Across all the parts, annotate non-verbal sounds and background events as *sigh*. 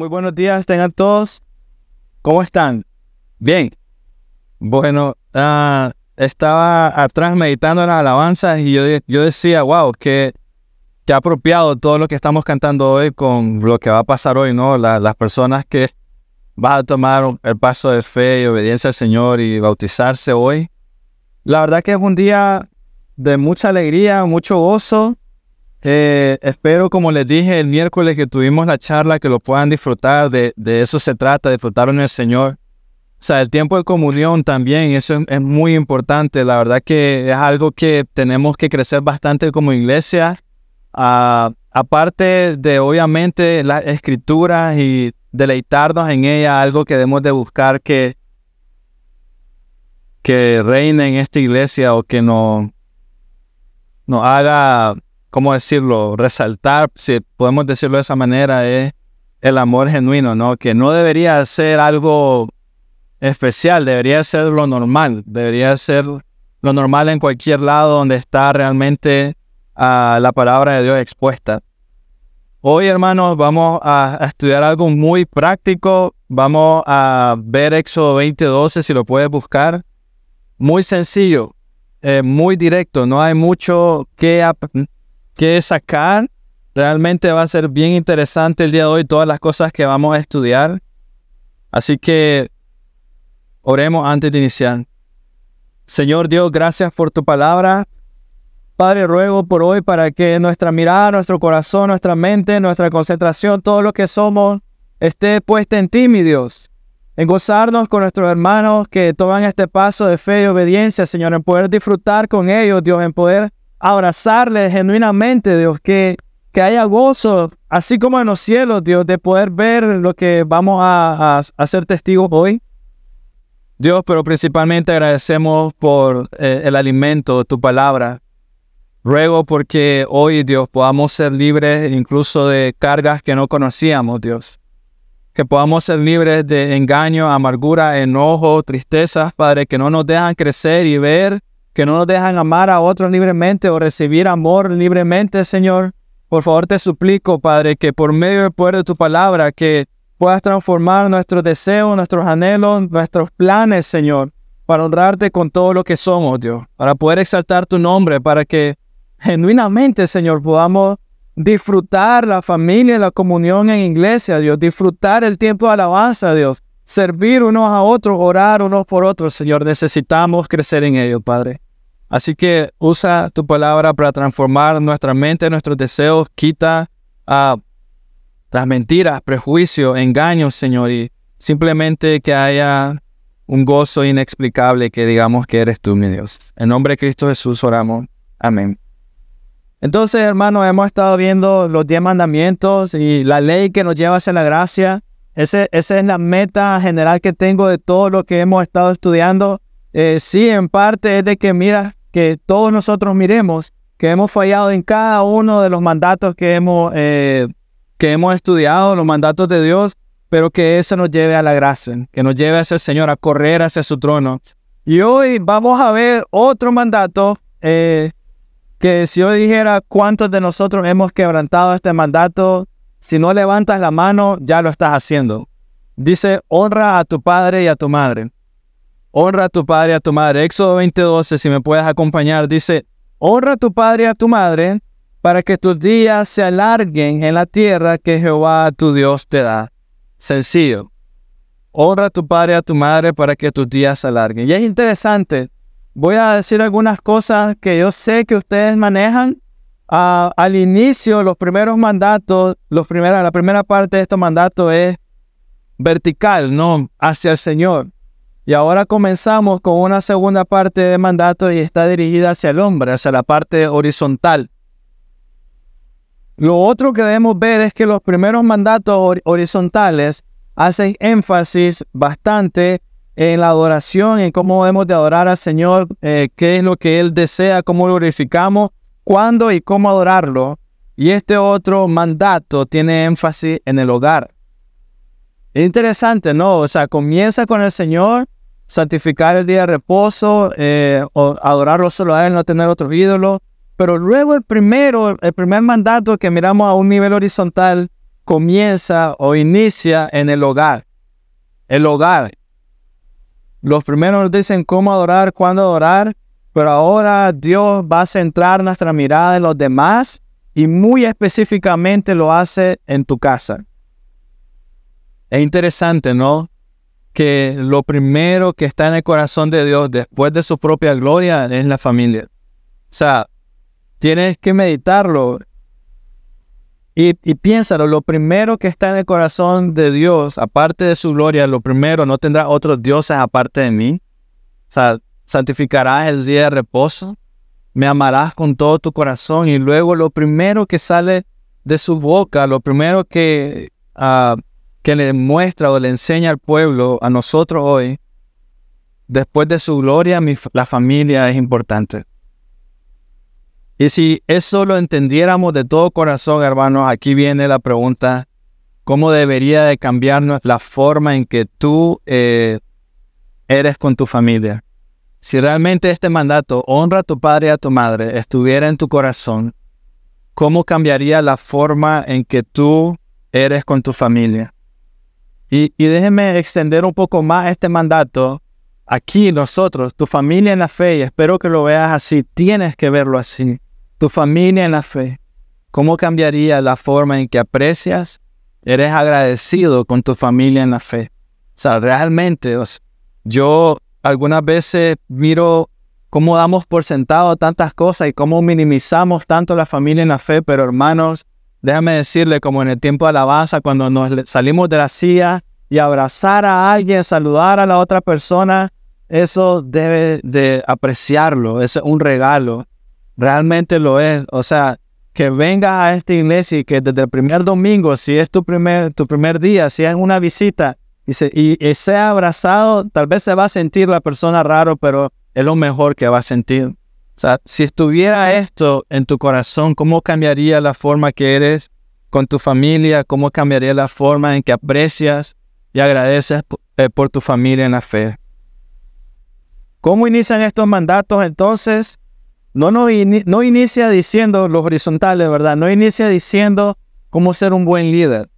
muy buenos días, tengan todos. ¿Cómo están? Bien. Bueno, ah, estaba atrás meditando en las alabanzas y yo, yo decía, wow, qué, qué apropiado todo lo que estamos cantando hoy con lo que va a pasar hoy, ¿no? las personas que van a tomar el paso de fe y obediencia al Señor y bautizarse hoy. La verdad que es un día de mucha alegría, mucho gozo. Eh, espero, como les dije el miércoles que tuvimos la charla, que lo puedan disfrutar. De, de eso se trata, disfrutar en el Señor. O sea, el tiempo de comunión también, eso es, muy importante. La verdad que es algo que tenemos que crecer bastante como iglesia. Ah, aparte de, obviamente, las escrituras y deleitarnos en ella, algo que debemos de buscar que, que reine en esta iglesia o que nos, nos haga, ¿cómo decirlo?, resaltar, si podemos decirlo de esa manera, es el amor genuino, ¿no? Que no debería ser algo especial, debería ser lo normal, debería ser lo normal en cualquier lado donde está realmente ah, la palabra de Dios expuesta. Hoy, hermanos, vamos a, estudiar algo muy práctico. Vamos a ver Éxodo 20:12, si lo puedes buscar. Muy sencillo, eh, muy directo, no hay mucho que, que sacar. Realmente va a ser bien interesante el día de hoy todas las cosas que vamos a estudiar. Así que Oremos antes de iniciar. Señor Dios, gracias por tu palabra. Padre, ruego por hoy para que nuestra mirada, nuestro corazón, nuestra mente, nuestra concentración, todo lo que somos, esté puesta en ti, mi Dios. En gozarnos con nuestros hermanos que toman este paso de fe y obediencia, Señor, en poder disfrutar con ellos, Dios, en poder abrazarles genuinamente, Dios, que, que haya gozo, así como en los cielos, Dios, de poder ver lo que vamos a, a ser testigos hoy. Dios, pero principalmente agradecemos por eh, el alimento tu palabra. Ruego porque hoy, Dios, podamos ser libres incluso de cargas que no conocíamos, Dios. Que podamos ser libres de engaño, amargura, enojo, tristezas, Padre, que no nos dejan crecer y ver, que no nos dejan amar a otros libremente o recibir amor libremente, Señor. Por favor, te suplico, Padre, que por medio del poder de tu palabra, que puedas transformar nuestros deseos, nuestros anhelos, nuestros planes, Señor, para honrarte con todo lo que somos, Dios, para poder exaltar tu nombre, para que genuinamente, Señor, podamos disfrutar la familia, la comunión en iglesia, Dios, disfrutar el tiempo de alabanza, Dios, servir unos a otros, orar unos por otros, Señor, necesitamos crecer en ello, Padre. Así que usa tu palabra para transformar nuestra mente, nuestros deseos, quita a las mentiras, prejuicios, engaños, Señor, y simplemente que haya un gozo inexplicable que digamos que eres tú, mi Dios. En nombre de Cristo Jesús oramos. Amén. Entonces, hermanos, hemos estado viendo los diez mandamientos y la ley que nos lleva hacia la gracia. Esa es la meta general que tengo de todo lo que hemos estado estudiando. Eh, sí, en parte es de que, mira, que todos nosotros miremos que hemos fallado en cada uno de los mandatos que hemos eh, que hemos estudiado los mandatos de Dios, pero que eso nos lleve a la gracia, que nos lleve hacia el Señor, a correr hacia su trono. Y hoy vamos a ver otro mandato eh, que si yo dijera cuántos de nosotros hemos quebrantado este mandato, si no levantas la mano, ya lo estás haciendo. Dice, honra a tu padre y a tu madre. Honra a tu padre y a tu madre. Éxodo 20:12, si me puedes acompañar, dice, honra a tu padre y a tu madre para que tus días se alarguen en la tierra que Jehová tu Dios te da. Sencillo. Honra a tu padre y a tu madre para que tus días se alarguen. Y es interesante. Voy a decir algunas cosas que yo sé que ustedes manejan. Ah, al inicio, los primeros mandatos, los primeros, la primera parte de estos mandatos es vertical, no hacia el Señor. Y ahora comenzamos con una segunda parte de mandato y está dirigida hacia el hombre, hacia la parte horizontal. Lo otro que debemos ver es que los primeros mandatos horizontales hacen énfasis bastante en la adoración, en cómo debemos de adorar al Señor, eh, qué es lo que Él desea, cómo lo glorificamos, cuándo y cómo adorarlo. Y este otro mandato tiene énfasis en el hogar. Es interesante, ¿no? O sea, comienza con el Señor, santificar el día de reposo, eh, adorarlo solo a Él, no tener otro ídolo. Pero luego el primero, el primer mandato que miramos a un nivel horizontal, comienza o inicia en el hogar. El hogar. Los primeros nos dicen cómo adorar, cuándo adorar, pero ahora Dios va a centrar nuestra mirada en los demás y muy específicamente lo hace en tu casa. Es interesante, ¿no? Que lo primero que está en el corazón de Dios después de su propia gloria es la familia. O sea, tienes que meditarlo. Y, piénsalo, lo primero que está en el corazón de Dios, aparte de su gloria, lo primero, no tendrá otros dioses aparte de mí. O sea, santificarás el día de reposo, me amarás con todo tu corazón y luego lo primero que sale de su boca, lo primero que, uh, que le muestra o le enseña al pueblo, a nosotros hoy, después de su gloria, la familia es importante. Y si eso lo entendiéramos de todo corazón, hermanos, aquí viene la pregunta, ¿cómo debería de cambiarnos la forma en que tú eh, eres con tu familia? Si realmente este mandato, honra a tu padre y a tu madre, estuviera en tu corazón, ¿cómo cambiaría la forma en que tú eres con tu familia? Y, y déjeme extender un poco más este mandato. Aquí nosotros, tu familia en la fe, y espero que lo veas así, tienes que verlo así. Tu familia en la fe, ¿cómo cambiaría la forma en que aprecias, eres agradecido con tu familia en la fe? O sea, realmente, yo algunas veces miro cómo damos por sentado tantas cosas y cómo minimizamos tanto la familia en la fe, pero hermanos, déjame decirle como en el tiempo de alabanza, cuando nos salimos de la silla y abrazar a alguien, saludar a la otra persona, eso debe de apreciarlo, es un regalo, realmente lo es, o sea, que venga a esta iglesia y que desde el primer domingo, si es tu primer, tu primer día, si es una visita, y, y, sea abrazado, tal vez se va a sentir la persona raro, pero es lo mejor que va a sentir. O sea, si estuviera esto en tu corazón, ¿cómo cambiaría la forma que eres con tu familia? ¿Cómo cambiaría la forma en que aprecias y agradeces eh, por tu familia en la fe? ¿Cómo inician estos mandatos entonces? No, no, no inicia diciendo los horizontales, ¿verdad? No inicia diciendo cómo ser un buen líder.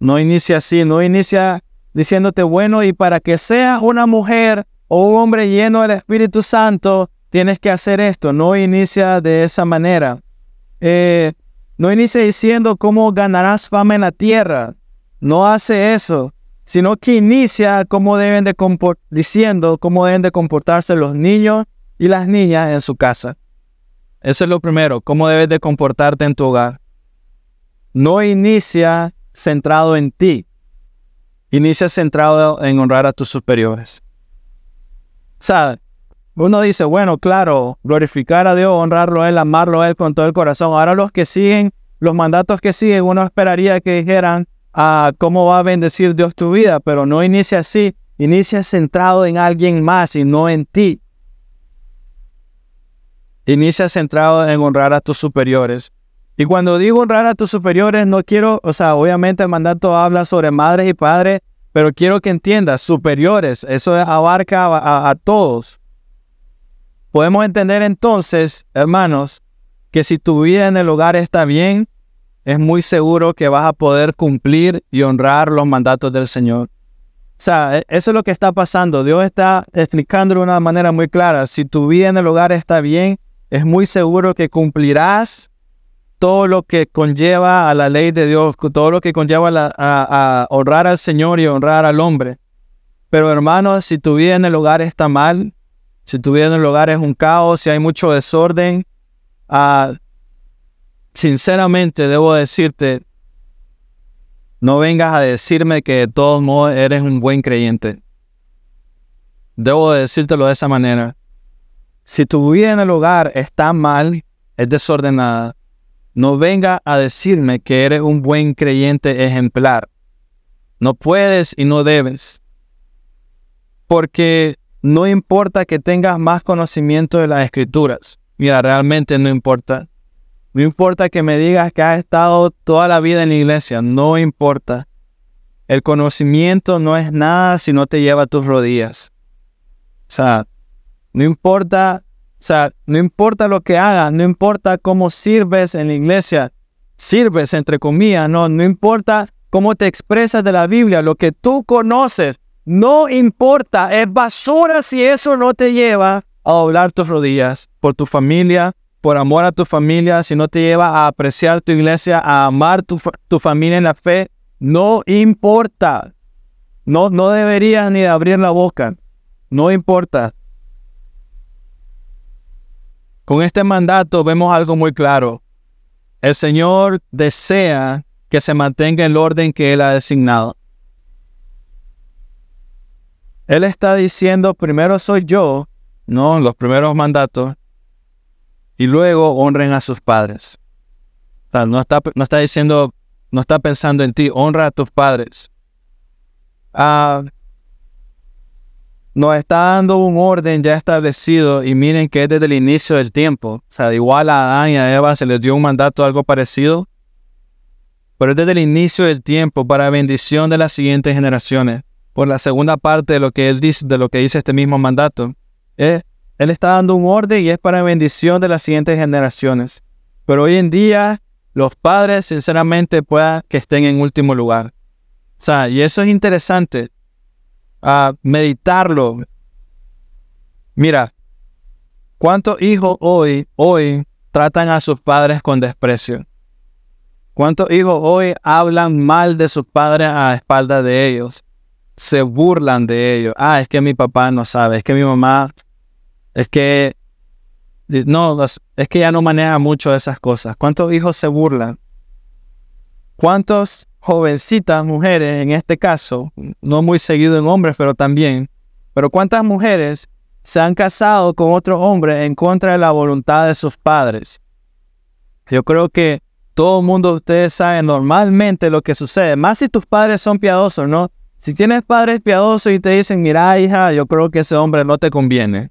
No inicia así, no inicia diciéndote, bueno, y para que sea una mujer o un hombre lleno del Espíritu Santo, tienes que hacer esto. No inicia de esa manera. Eh, no inicia diciendo cómo ganarás fama en la tierra. No hace eso, sino que inicia cómo deben de diciendo cómo deben de comportarse los niños y las niñas en su casa. Eso es lo primero, cómo debes de comportarte en tu hogar. No inicia centrado en ti, Inicia centrado en honrar a tus superiores. O sea, uno dice, bueno, claro, glorificar a Dios, honrarlo a Él, amarlo a Él con todo el corazón. Ahora los que siguen, los mandatos que siguen, uno esperaría que dijeran, ah, ¿cómo va a bendecir Dios tu vida? Pero no inicia así, inicia centrado en alguien más y no en ti. Inicia centrado en honrar a tus superiores. Y cuando digo honrar a tus superiores, no quiero, o sea, obviamente el mandato habla sobre madres y padres, pero quiero que entiendas, superiores, eso abarca a, todos. Podemos entender entonces, hermanos, que si tu vida en el hogar está bien, es muy seguro que vas a poder cumplir y honrar los mandatos del Señor. O sea, e, eso es lo que está pasando. Dios está explicando de una manera muy clara. Si tu vida en el hogar está bien, es muy seguro que cumplirás todo lo que conlleva a la ley de Dios, todo lo que conlleva a, honrar al Señor y honrar al hombre. Pero hermanos, si tu vida en el hogar está mal, si tu vida en el hogar es un caos, si hay mucho desorden, ah, sinceramente debo decirte, no vengas a decirme que de todos modos eres un buen creyente. Debo decírtelo de esa manera. Si tu vida en el hogar está mal, es desordenada, no venga a decirme que eres un buen creyente ejemplar. No puedes y no debes. Porque no importa que tengas más conocimiento de las escrituras. Mira, realmente no importa. No importa que me digas que has estado toda la vida en la iglesia. No importa. El conocimiento no es nada si no te lleva a tus rodillas. O sea, no importa o sea, no importa lo que hagas, no importa cómo sirves en la iglesia, sirves, entre comillas, no, no importa cómo te expresas de la Biblia, lo que tú conoces, no importa, es basura si eso no te lleva a doblar tus rodillas por tu familia, por amor a tu familia, si no te lleva a apreciar tu iglesia, a amar tu, tu familia en la fe, no importa. No, no deberías ni abrir la boca. No importa. Con este mandato vemos algo muy claro. El Señor desea que se mantenga el orden que Él ha designado. Él está diciendo, primero soy yo, no los primeros mandatos, y luego honren a sus padres. no, está, no está diciendo, no está pensando en ti, honra a tus padres. Ah, nos está dando un orden ya establecido y miren que es desde el inicio del tiempo. O sea, igual a Adán y a Eva se les dio un mandato algo parecido, pero es desde el inicio del tiempo para bendición de las siguientes generaciones. Por la segunda parte de lo que él dice, de lo que dice este mismo mandato, él está dando un orden y es para bendición de las siguientes generaciones. Pero hoy en día los padres sinceramente puedan que estén en último lugar. O sea, y eso es interesante a meditarlo. Mira, ¿cuántos hijos hoy, hoy tratan a sus padres con desprecio? ¿Cuántos hijos hoy hablan mal de sus padres a espaldas de ellos? Se burlan de ellos. Ah, es que mi papá no sabe, es que mi mamá, es que no, es que ya no maneja mucho esas cosas. ¿Cuántos hijos se burlan? ¿Cuántos jovencitas mujeres, en este caso, no muy seguido en hombres, pero también, pero cuántas mujeres se han casado con otro hombre en contra de la voluntad de sus padres? Yo creo que todo el mundo, ustedes saben normalmente lo que sucede, más si tus padres son piadosos, ¿no? Si tienes padres piadosos y te dicen, mira hija, yo creo que ese hombre no te conviene.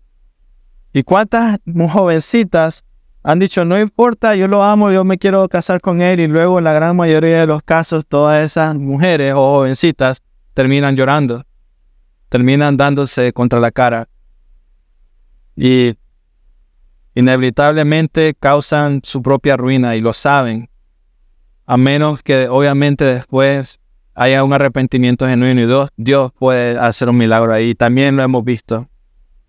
¿Y cuántas jovencitas han dicho, no importa, yo lo amo, yo me quiero casar con él y luego en la gran mayoría de los casos todas esas mujeres o jovencitas terminan llorando, terminan dándose contra la cara y inevitablemente causan su propia ruina y lo saben, a menos que obviamente después haya un arrepentimiento genuino y Dios, Dios puede hacer un milagro ahí, también lo hemos visto.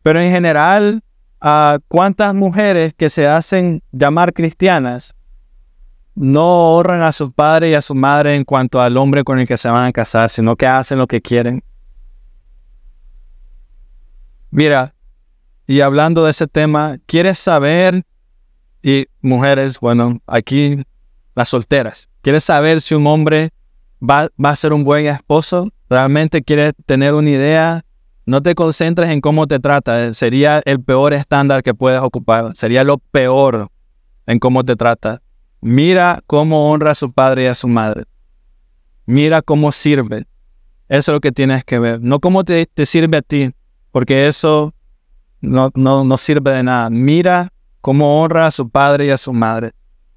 Pero en general, a cuántas mujeres que se hacen llamar cristianas no honran a su padre y a su madre en cuanto al hombre con el que se van a casar, sino que hacen lo que quieren. Mira, y hablando de ese tema, ¿quieres saber? Y mujeres, bueno, aquí las solteras, ¿quieres saber si un hombre va, va a ser un buen esposo? ¿Realmente quieres tener una idea no te concentres en cómo te trata. Eh, sería el peor estándar que puedes ocupar. Sería lo peor en cómo te trata. Mira cómo honra a su padre y a su madre. Mira cómo sirve. Eso es lo que tienes que ver. No cómo te, sirve a ti, porque eso no, no, no sirve de nada. Mira cómo honra a su padre y a su madre.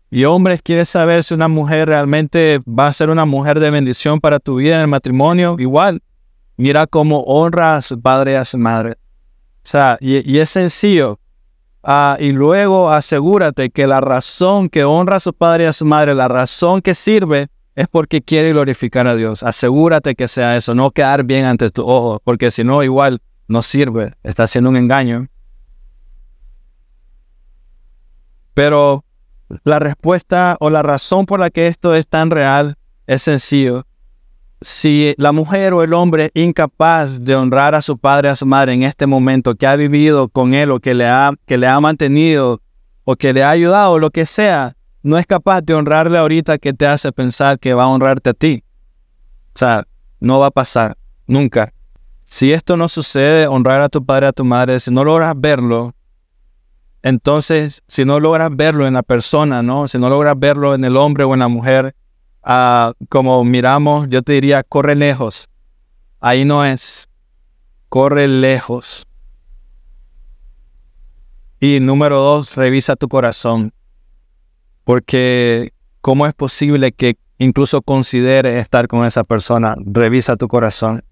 Y hombres, ¿quieres saber si una mujer realmente va a ser una mujer de bendición para tu vida en el matrimonio? Igual, Mira cómo honra a su padre y a su madre. O sea, y, es sencillo. Ah, y luego asegúrate que la razón que honra a su padre y a su madre, la razón que sirve, es porque quiere glorificar a Dios. Asegúrate que sea eso, no quedar bien ante tu ojo, porque si no, igual no sirve, está haciendo un engaño. Pero la respuesta o la razón por la que esto es tan real es sencillo si la mujer o el hombre es incapaz de honrar a su padre, a su madre en este momento, que ha vivido con él o que le ha, que le ha mantenido o que le ha ayudado o lo que sea, no es capaz de honrarle ahorita que te hace pensar que va a honrarte a ti. O sea, no va a pasar, nunca. Si esto no sucede, honrar a tu padre, a tu madre, si no logras verlo, entonces, si no logras verlo en la persona, ¿no? Si no logras verlo en el hombre o en la mujer, como miramos, yo te diría, corre lejos. Ahí no es. Corre lejos. Y número dos, revisa tu corazón. Porque ¿cómo es posible que incluso consideres estar con esa persona? Revisa tu corazón.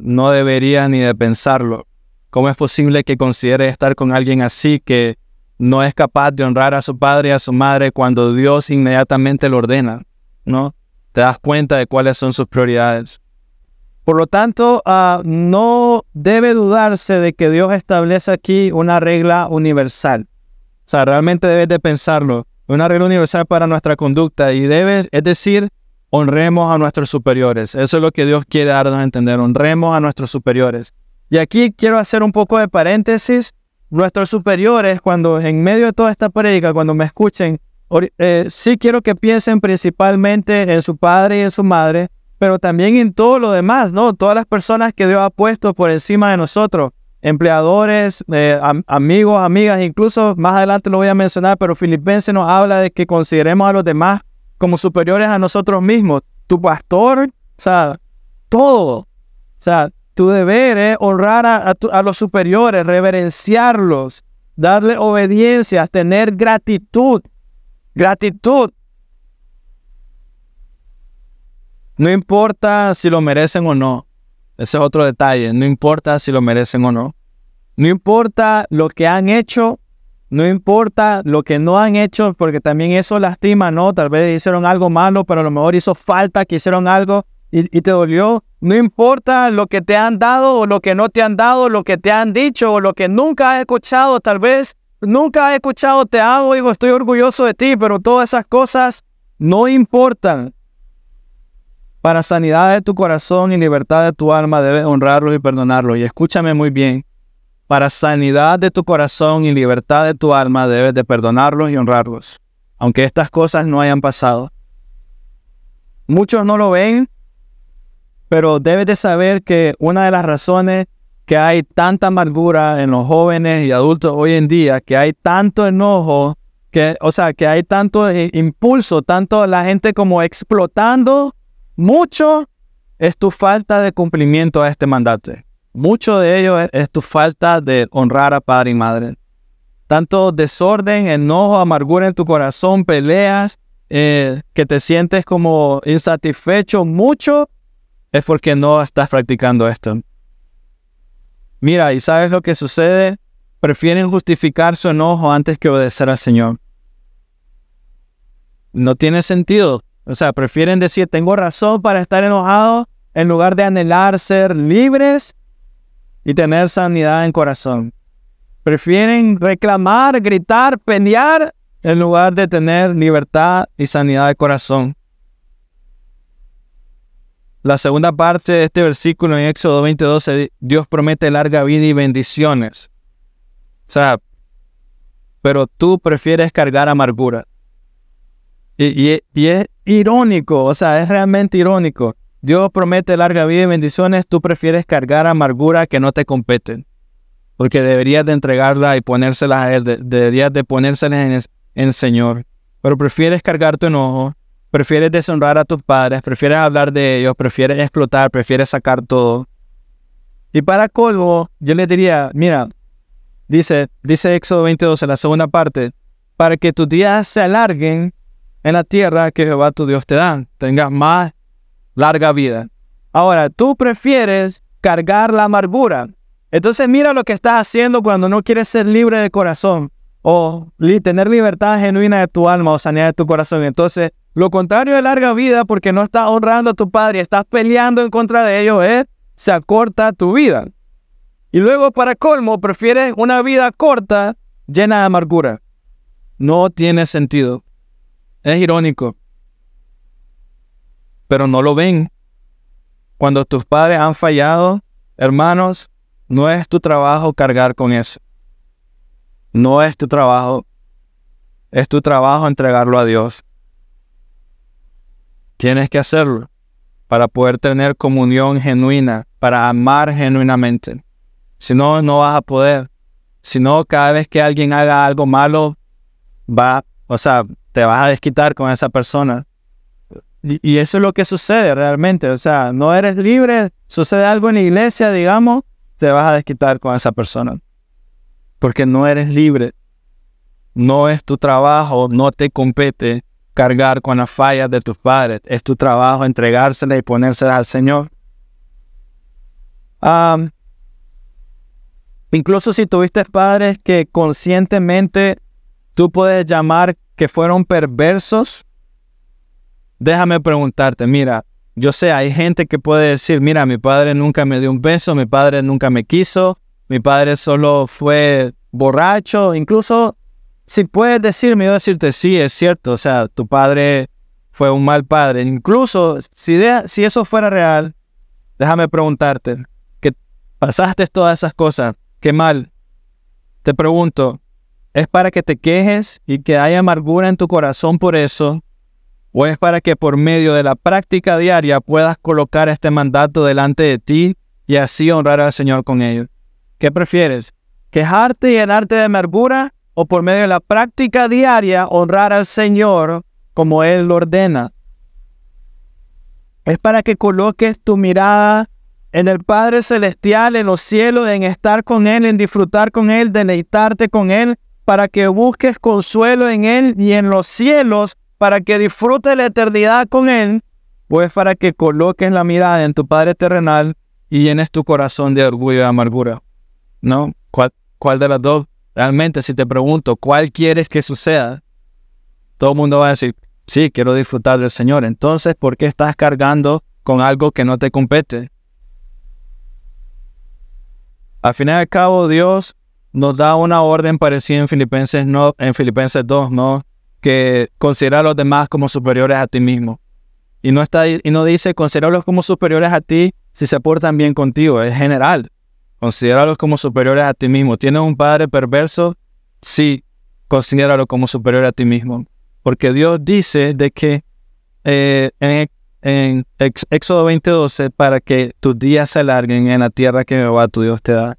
no deberías ni de pensarlo. ¿Cómo es posible que consideres estar con alguien así que no es capaz de honrar a su padre y a su madre cuando Dios inmediatamente lo ordena, ¿no? Te das cuenta de cuáles son sus prioridades. Por lo tanto, ah, no debe dudarse de que Dios establece aquí una regla universal. O sea, realmente debes de pensarlo. Una regla universal para nuestra conducta y debe, es decir, honremos a nuestros superiores. Eso es lo que Dios quiere darnos a entender. Honremos a nuestros superiores. Y aquí quiero hacer un poco de paréntesis. Nuestros superiores, cuando en medio de toda esta prédica, cuando me escuchen, eh, sí quiero que piensen principalmente en su padre y en su madre, pero también en todo lo demás, ¿no? Todas las personas que Dios ha puesto por encima de nosotros, empleadores, eh, amigos, amigas, incluso más adelante lo voy a mencionar, pero Filipenses nos habla de que consideremos a los demás como superiores a nosotros mismos. Tu pastor, o sea, todo. O sea, tu deber es honrar a, a los superiores, reverenciarlos, darle obediencia, tener gratitud. Gratitud. No importa si lo merecen o no. Ese es otro detalle. No importa si lo merecen o no. No importa lo que han hecho. No importa lo que no han hecho, porque también eso lastima, ¿no? Tal vez hicieron algo malo, pero a lo mejor hizo falta que hicieron algo y, te dolió. No importa lo que te han dado o lo que no te han dado, lo que te han dicho o lo que nunca has escuchado, tal vez nunca has escuchado te amo, digo, estoy orgulloso de ti, pero todas esas cosas no importan. Para sanidad de tu corazón y libertad de tu alma debes honrarlos y perdonarlos. Y escúchame muy bien. Para sanidad de tu corazón y libertad de tu alma debes de perdonarlos y honrarlos. Aunque estas cosas no hayan pasado. Muchos no lo ven, pero debes de saber que una de las razones que hay tanta amargura en los jóvenes y adultos hoy en día, que hay tanto enojo, que, o sea, que hay tanto eh, impulso, tanto la gente como explotando mucho es tu falta de cumplimiento a este mandato. Mucho de ello es, tu falta de honrar a padre y madre. Tanto desorden, enojo, amargura en tu corazón, peleas, eh, que te sientes como insatisfecho, mucho es porque no estás practicando esto. Mira, ¿y sabes lo que sucede? Prefieren justificar su enojo antes que obedecer al Señor. No tiene sentido. O sea, prefieren decir, tengo razón para estar enojado en lugar de anhelar ser libres y tener sanidad en corazón. Prefieren reclamar, gritar, pelear en lugar de tener libertad y sanidad de corazón. La segunda parte de este versículo en Éxodo 22, Dios promete larga vida y bendiciones. O sea, pero tú prefieres cargar amargura. Y, es irónico, o sea, es realmente irónico. Dios promete larga vida y bendiciones, tú prefieres cargar amargura que no te competen. Porque deberías de entregarla y ponérselas a Él, deberías de ponérselas en el Señor. Pero prefieres cargar tu enojo, prefieres deshonrar a tus padres, prefieres hablar de ellos, prefieres explotar, prefieres sacar todo. Y para colmo, yo le diría, mira, dice, dice Éxodo 22 en la segunda parte, para que tus días se alarguen, en la tierra que Jehová tu Dios te da, tengas más larga vida. Ahora, tú prefieres cargar la amargura. Entonces mira lo que estás haciendo cuando no quieres ser libre de corazón o tener libertad genuina de tu alma o sanidad de tu corazón. Entonces, lo contrario de larga vida, porque no estás honrando a tu padre estás peleando en contra de ellos, es se acorta tu vida. Y luego, para colmo, prefieres una vida corta llena de amargura. No tiene sentido. Es irónico. Pero no lo ven. Cuando tus padres han fallado, hermanos, no es tu trabajo cargar con eso. No es tu trabajo. Es tu trabajo entregarlo a Dios. Tienes que hacerlo para poder tener comunión genuina, para amar genuinamente. Si no, no vas a poder. Si no, cada vez que alguien haga algo malo, va, o sea, te vas a desquitar con esa persona. Y, eso es lo que sucede realmente. O sea, no eres libre, sucede algo en la iglesia, digamos, te vas a desquitar con esa persona. Porque no eres libre. No es tu trabajo, no te compete cargar con las fallas de tus padres. Es tu trabajo entregárselas y ponérselas al Señor. incluso si tuviste padres que conscientemente tú puedes llamar que fueron perversos, déjame preguntarte, mira, yo sé, hay gente que puede decir, mira, mi padre nunca me dio un beso, mi padre nunca me quiso, mi padre solo fue borracho, incluso si puedes decirme, yo decirte, sí, es cierto, o sea, tu padre fue un mal padre, incluso si, si eso fuera real, déjame preguntarte, que pasaste todas esas cosas, qué mal, te pregunto, ¿es para que te quejes y que haya amargura en tu corazón por eso? ¿O es para que por medio de la práctica diaria puedas colocar este mandato delante de ti y así honrar al Señor con ello? ¿Qué prefieres? ¿Quejarte y llenarte de amargura o por medio de la práctica diaria honrar al Señor como Él lo ordena? Es para que coloques tu mirada en el Padre Celestial, en los cielos, en estar con Él, en disfrutar con Él, deleitarte con Él, para que busques consuelo en Él y en los cielos para que disfrutes la eternidad con Él, pues para que coloques la mirada en tu Padre terrenal y llenes tu corazón de orgullo y amargura. ¿No? ¿Cuál, ¿Cuál de las dos? Realmente, si te pregunto, ¿cuál quieres que suceda? Todo el mundo va a decir, sí, quiero disfrutar del Señor. Entonces, ¿por qué estás cargando con algo que no te compete? Al final y al cabo, Dios nos da una orden parecida en Filipenses, no, en Filipenses 2, ¿no? que considera a los demás como superiores a ti mismo. Y no, está, y no dice considerarlos como superiores a ti si se portan bien contigo, es general. Considéralos como superiores a ti mismo. ¿Tienes un padre perverso? Sí, considéralo como superior a ti mismo. Porque Dios dice de que eh, en, en Éxodo 20:12, para que tus días se alarguen en la tierra que Jehová tu Dios te da,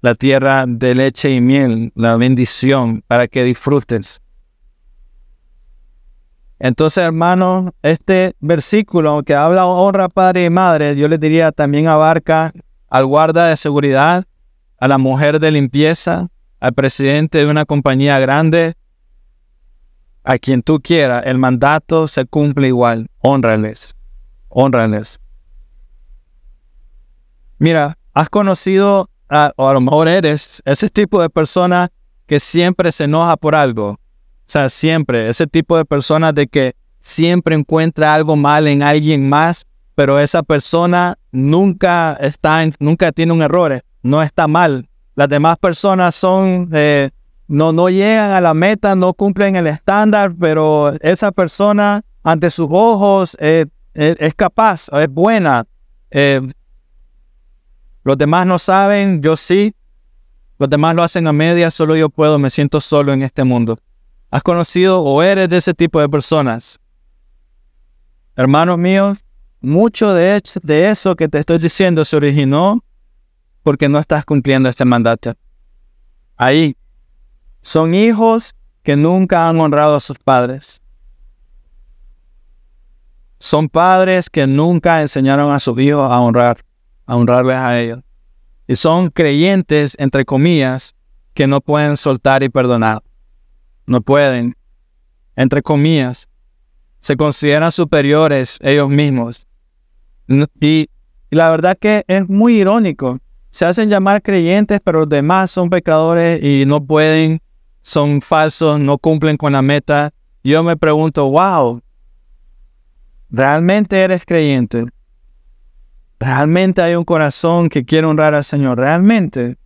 la tierra de leche y miel, la bendición, para que disfrutes. Entonces, hermanos, este versículo que habla honra padre y madre, yo les diría también abarca al guarda de seguridad, a la mujer de limpieza, al presidente de una compañía grande, a quien tú quieras, el mandato se cumple igual. Honrales, honrales. Mira, has conocido, o a lo mejor eres ese tipo de persona que siempre se enoja por algo o sea, siempre, ese tipo de personas de que siempre encuentra algo mal en alguien más, pero esa persona nunca está, nunca tiene un error, no está mal. Las demás personas son, eh, no, no llegan a la meta, no cumplen el estándar, pero esa persona ante sus ojos eh, eh, es capaz, es buena. los demás no saben, yo sí. Los demás lo hacen a media, solo yo puedo, me siento solo en este mundo. ¿Has conocido o eres de ese tipo de personas? Hermanos míos, mucho de, eso que te estoy diciendo se originó porque no estás cumpliendo este mandato. Ahí son hijos que nunca han honrado a sus padres. Son padres que nunca enseñaron a sus hijos a honrar, a honrarles a ellos. Y son creyentes, entre comillas, que no pueden soltar y perdonar no pueden, entre comillas, se consideran superiores ellos mismos. Y, la verdad que es muy irónico. Se hacen llamar creyentes, pero los demás son pecadores y no pueden, son falsos, no cumplen con la meta. Yo me pregunto, wow, ¿realmente eres creyente? ¿Realmente hay un corazón que quiere honrar al Señor? ¿Realmente?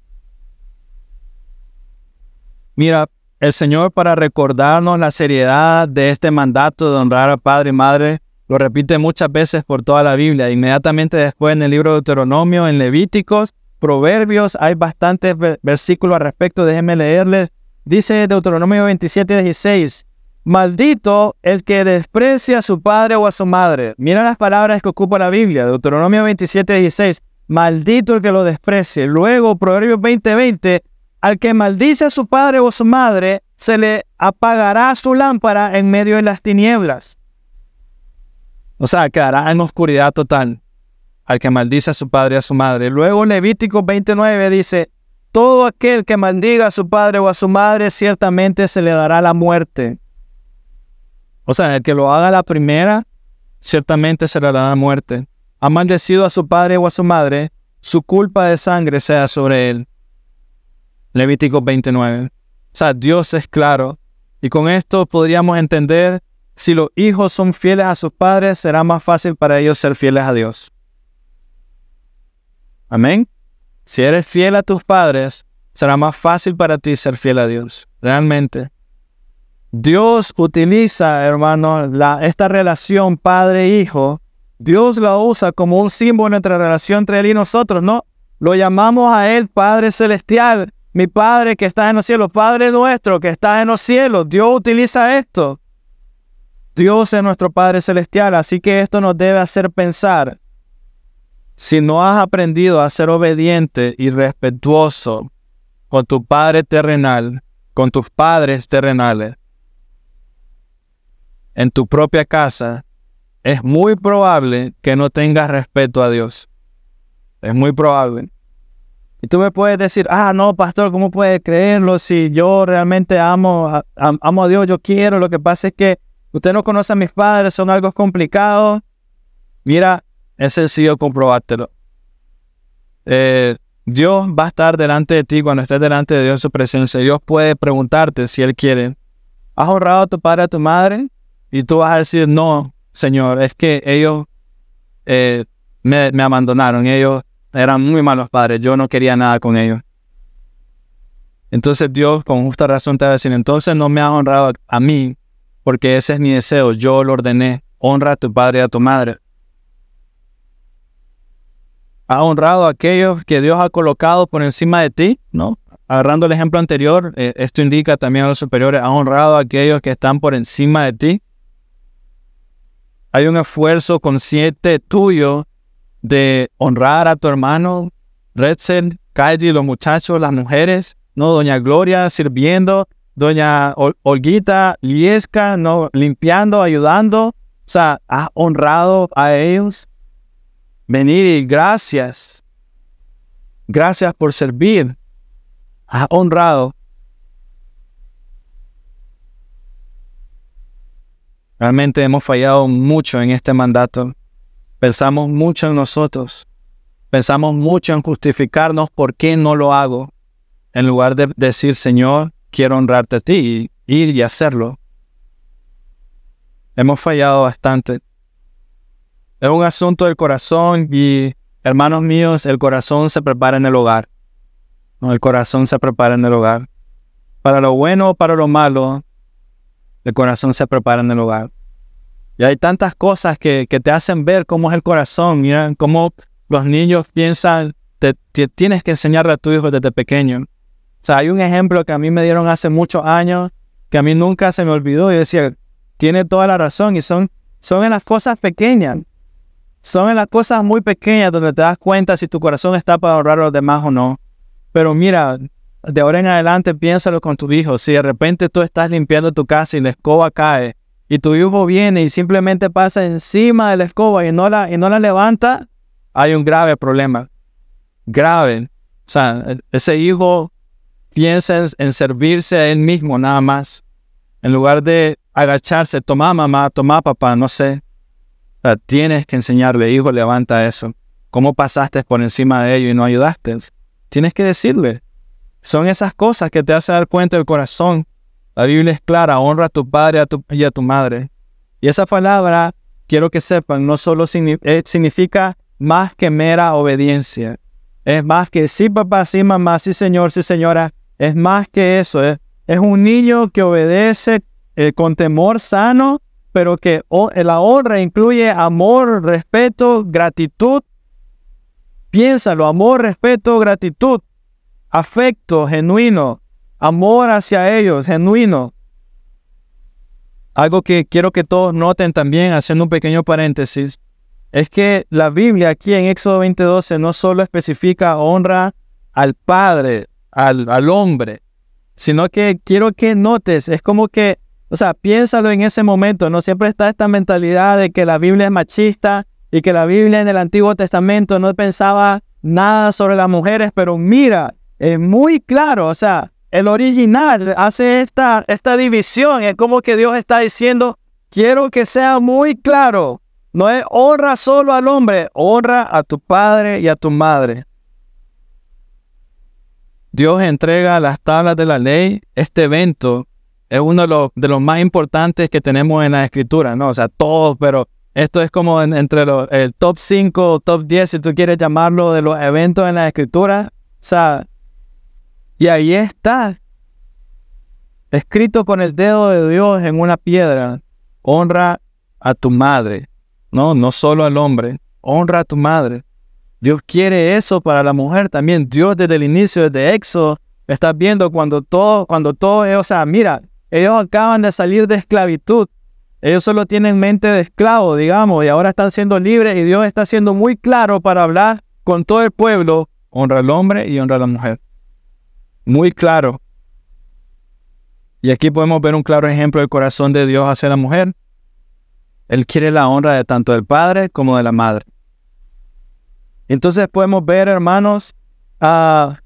Mira, el Señor para recordarnos la seriedad de este mandato de honrar a padre y madre, lo repite muchas veces por toda la Biblia. Inmediatamente después en el libro de Deuteronomio, en Levíticos, Proverbios, hay bastantes versículos al respecto. Déjenme leerles. Dice Deuteronomio 27, 16. Maldito el que desprecia a su padre o a su madre. Mira las palabras que ocupa la Biblia. Deuteronomio 27, 16. Maldito el que lo desprecie. Luego, Proverbios 20, 20. Al que maldice a su padre o su madre, se le apagará su lámpara en medio de las tinieblas. O sea, quedará en oscuridad total. Al que maldice a su padre o a su madre. Luego Levítico 29 dice, todo aquel que maldiga a su padre o a su madre, ciertamente se le dará la muerte. O sea, el que lo haga la primera, ciertamente se le dará la muerte. Ha maldecido a su padre o a su madre, su culpa de sangre sea sobre él. Levítico 29. O sea, Dios es claro Y con esto podríamos entender, si los hijos son fieles a sus padres, será más fácil para ellos ser fieles a Dios. Amén. Si eres fiel a tus padres, será más fácil para ti ser fiel a Dios. Realmente. Dios utiliza, hermano, la, esta relación padre-hijo. Dios la usa como un símbolo entre la relación entre Él y nosotros, ¿no? Lo llamamos a Él Padre Celestial, mi Padre que está en los cielos, Padre nuestro que está en los cielos. Dios utiliza esto. Dios es nuestro Padre Celestial, así que esto nos debe hacer pensar. Si no has aprendido a ser obediente y respetuoso con tu Padre terrenal, con tus padres terrenales, en tu propia casa, es muy probable que no tengas respeto a Dios. Es muy probable. Y tú me puedes decir, ah, no, pastor, ¿cómo puede creerlo si yo realmente amo a, amo a Dios, yo quiero? Lo que pasa es que usted no conoce a mis padres, son algo complicado. Mira, es sencillo comprobártelo. Eh, Dios va a estar delante de ti cuando estés delante de Dios en su presencia. Dios puede preguntarte si Él quiere. ¿Has honrado a tu padre a tu madre? Y tú vas a decir, no, Señor, es que ellos eh, me, me abandonaron. Ellos eran muy malos padres, yo no quería nada con ellos. Entonces Dios con justa razón te va a decir, entonces no me has honrado a mí, porque ese es mi deseo, yo lo ordené, honra a tu padre y a tu madre. Ha honrado a aquellos que Dios ha colocado por encima de ti, ¿no? Agarrando el ejemplo anterior, eh, esto indica también a los superiores, ha honrado a aquellos que están por encima de ti. Hay un esfuerzo consciente tuyo de honrar a tu hermano, Redsen, Kaidi, los muchachos, las mujeres, ¿no? Doña Gloria sirviendo, Doña Olguita, Liesca, ¿no? Limpiando, ayudando. O sea, has honrado a ellos. Venir y gracias. Gracias por servir. Has honrado. Realmente hemos fallado mucho en este mandato. Pensamos mucho en nosotros. Pensamos mucho en justificarnos por qué no lo hago. En lugar de decir, Señor, quiero honrarte a ti y ir y hacerlo. Hemos fallado bastante. Es un asunto del corazón y, hermanos míos, el corazón se prepara en el hogar. El corazón se prepara en el hogar. Para lo bueno o para lo malo, el corazón se prepara en el hogar. Y hay tantas cosas que, te hacen ver cómo es el corazón, mira, cómo los niños piensan, te, tienes que enseñarle a tu hijo desde pequeño. O sea, hay un ejemplo que a mí me dieron hace muchos años, que a mí nunca se me olvidó y decía, tiene toda la razón y son, son en las cosas pequeñas. Son en las cosas muy pequeñas donde te das cuenta si tu corazón está para honrar a los demás o no. Pero mira, de ahora en adelante piénsalo con tu hijo. Si de repente tú estás limpiando tu casa y la escoba cae y tu hijo viene y simplemente pasa encima de la escoba y no la, y no la levanta, hay un grave problema. Grave. O sea, ese hijo piensa en, servirse a él mismo nada más. En lugar de agacharse, toma mamá, toma papá, no sé. Tienes que enseñarle, hijo, levanta eso. ¿Cómo pasaste por encima de ello y no ayudaste? Tienes que decirle. Son esas cosas que te hacen dar cuenta del corazón la Biblia es clara, honra a tu padre y a tu madre. Y esa palabra, quiero que sepan, no solo eh, significa más que mera obediencia. Es más que sí, papá, sí, mamá, sí, señor, sí, señora. Es más que eso. Es, un niño que obedece eh, con temor sano, pero que la honra incluye amor, respeto, gratitud. Piénsalo, amor, respeto, gratitud, afecto genuino, amor hacia ellos, genuino. Algo que quiero que todos noten también, haciendo un pequeño paréntesis, es que la Biblia aquí en Éxodo 20:12 no solo especifica honra al Padre, al, al hombre, sino que quiero que notes, es como que, o sea, piénsalo en ese momento, no siempre está esta mentalidad de que la Biblia es machista y que la Biblia en el Antiguo Testamento no pensaba nada sobre las mujeres, pero mira, es muy claro, o sea, el original hace esta, esta división. Es como que Dios está diciendo, quiero que sea muy claro. No es honra solo al hombre, honra a tu padre y a tu madre. Dios entrega las tablas de la ley, este evento es uno de los, más importantes que tenemos en la escritura, ¿no? O sea, todos, pero esto es como entre los, el top 5 o top 10, si tú quieres llamarlo, de los eventos en la escritura. O sea, y ahí está, escrito con el dedo de Dios en una piedra, honra a tu madre, no, no solo al hombre, honra a tu madre. Dios quiere eso para la mujer también. Dios desde el inicio, desde Éxodo, está viendo cuando todo, cuando todo, o sea, mira, ellos acaban de salir de esclavitud. Ellos solo tienen mente de esclavo, digamos, y ahora están siendo libres y Dios está siendo muy claro para hablar con todo el pueblo. Honra al hombre y honra a la mujer. Muy claro. Y aquí podemos ver un claro ejemplo del corazón de Dios hacia la mujer. Él quiere la honra de tanto del padre como de la madre. Entonces podemos ver, hermanos, a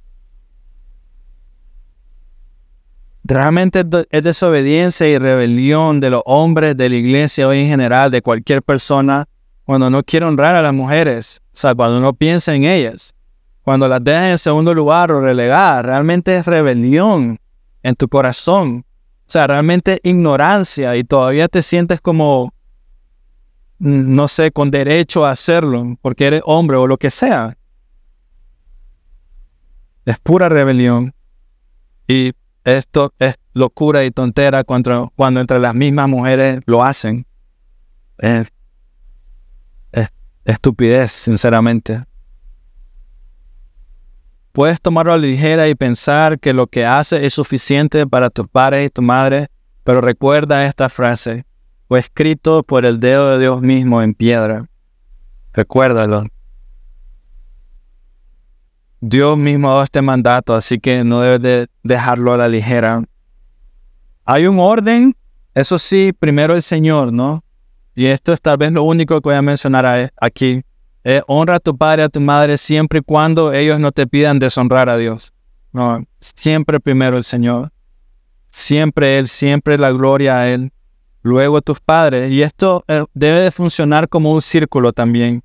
realmente es desobediencia y rebelión de los hombres de la iglesia hoy en general, de cualquier persona, cuando no quiere honrar a las mujeres, o sea, cuando no piensa en ellas, cuando las deja en segundo lugar o relegar, realmente es rebelión en tu corazón, o sea, realmente ignorancia y todavía te sientes como, no sé, con derecho a hacerlo, porque eres hombre o lo que sea. Es pura rebelión. Y esto es locura y tontera cuando, cuando entre las mismas mujeres lo hacen. Es, estupidez, sinceramente. Puedes tomarlo a la ligera y pensar que lo que hace es suficiente para tus padres y tu madre, pero recuerda esta frase, fue escrito por el dedo de Dios mismo en piedra. Recuérdalo. Dios mismo ha dado este mandato, así que no debes de dejarlo a la ligera. Hay un orden, eso sí, primero el Señor, ¿no? Y esto es tal vez lo único que voy a mencionar aquí. honra a tu padre a tu madre siempre y cuando ellos no te pidan deshonrar a Dios. No, siempre primero el Señor. Siempre Él, siempre la gloria a Él. Luego tus padres. Y esto eh, debe de funcionar como un círculo también.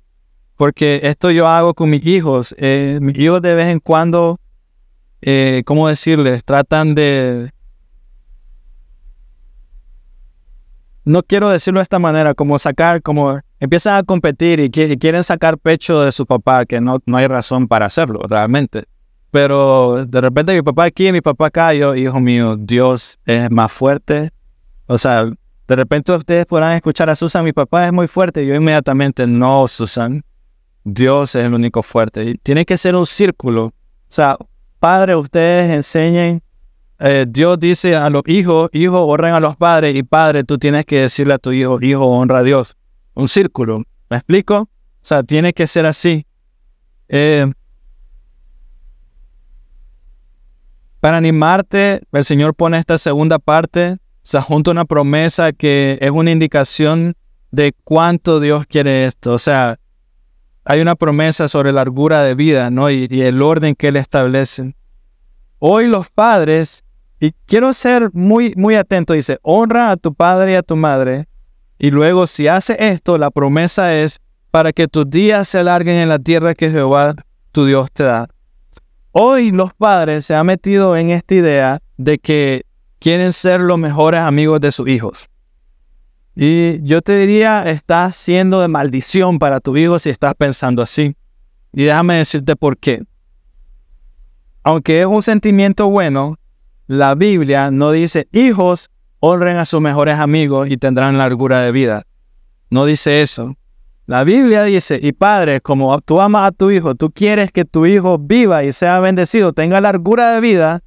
Porque esto yo hago con mis hijos. Eh, mis hijos de vez en cuando, eh, ¿cómo decirles? Tratan de... No quiero decirlo de esta manera, como sacar, como empiezan a competir y, quieren sacar pecho de su papá, que no, no hay razón para hacerlo, realmente. Pero de repente mi papá aquí, mi papá acá, yo, hijo mío, Dios es más fuerte. O sea, de repente ustedes podrán escuchar a Susan, mi papá es muy fuerte. Yo inmediatamente, no, Susan, Dios es el único fuerte. Tiene que ser un círculo. O sea, padre, ustedes enseñen. Eh, Dios dice a los hijos, hijos honren a los padres y padre, tú tienes que decirle a tu hijo, hijo honra a Dios. Un círculo. ¿Me explico? O sea, tiene que ser así. Eh, para animarte, el Señor pone esta segunda parte, o sea, junto a una promesa que es una indicación de cuánto Dios quiere esto. O sea, hay una promesa sobre la largura de vida, ¿no? Y, el orden que Él establece. Hoy los padres, y quiero ser muy, muy atento, dice, honra a tu padre y a tu madre. Y luego, si hace esto, la promesa es para que tus días se alarguen en la tierra que Jehová tu Dios te da. Hoy los padres se han metido en esta idea de que quieren ser los mejores amigos de sus hijos. Y yo te diría, estás siendo de maldición para tu hijo si estás pensando así. Y déjame decirte por qué. Aunque es un sentimiento bueno, la Biblia no dice, hijos, honren a sus mejores amigos y tendrán largura de vida. No dice eso. La Biblia dice, y padre, como tú amas a tu hijo, tú quieres que tu hijo viva y sea bendecido, tenga largura de vida,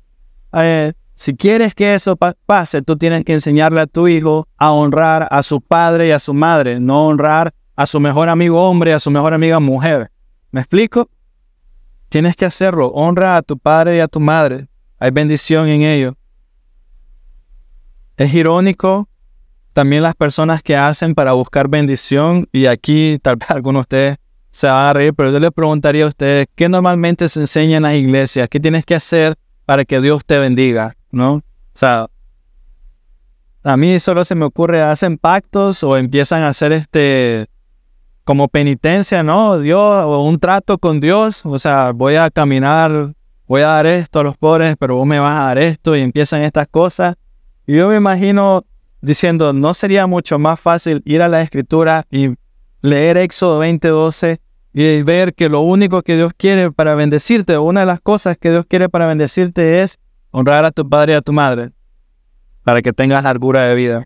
eh, si quieres que eso pase, tú tienes que enseñarle a tu hijo a honrar a su padre y a su madre, no honrar a su mejor amigo hombre a su mejor amiga mujer. ¿Me explico? Tienes que hacerlo. Honra a tu padre y a tu madre. Hay bendición en ello. Es irónico también las personas que hacen para buscar bendición, y aquí tal vez *laughs* algunos de ustedes se van a reír, pero yo les preguntaría a ustedes, ¿qué normalmente se enseña en las iglesias? ¿Qué tienes que hacer para que Dios te bendiga? ¿No? O sea, a mí solo se me ocurre, hacen pactos o empiezan a hacer este como penitencia, ¿no? Dios, o un trato con Dios, o sea, voy a caminar, voy a dar esto a los pobres, pero vos me vas a dar esto y empiezan estas cosas. Y yo me imagino diciendo, ¿no sería mucho más fácil ir a la escritura y leer Éxodo 20:12 y ver que lo único que Dios quiere para bendecirte, una de las cosas que Dios quiere para bendecirte es honrar a tu padre y a tu madre, para que tengas largura de vida.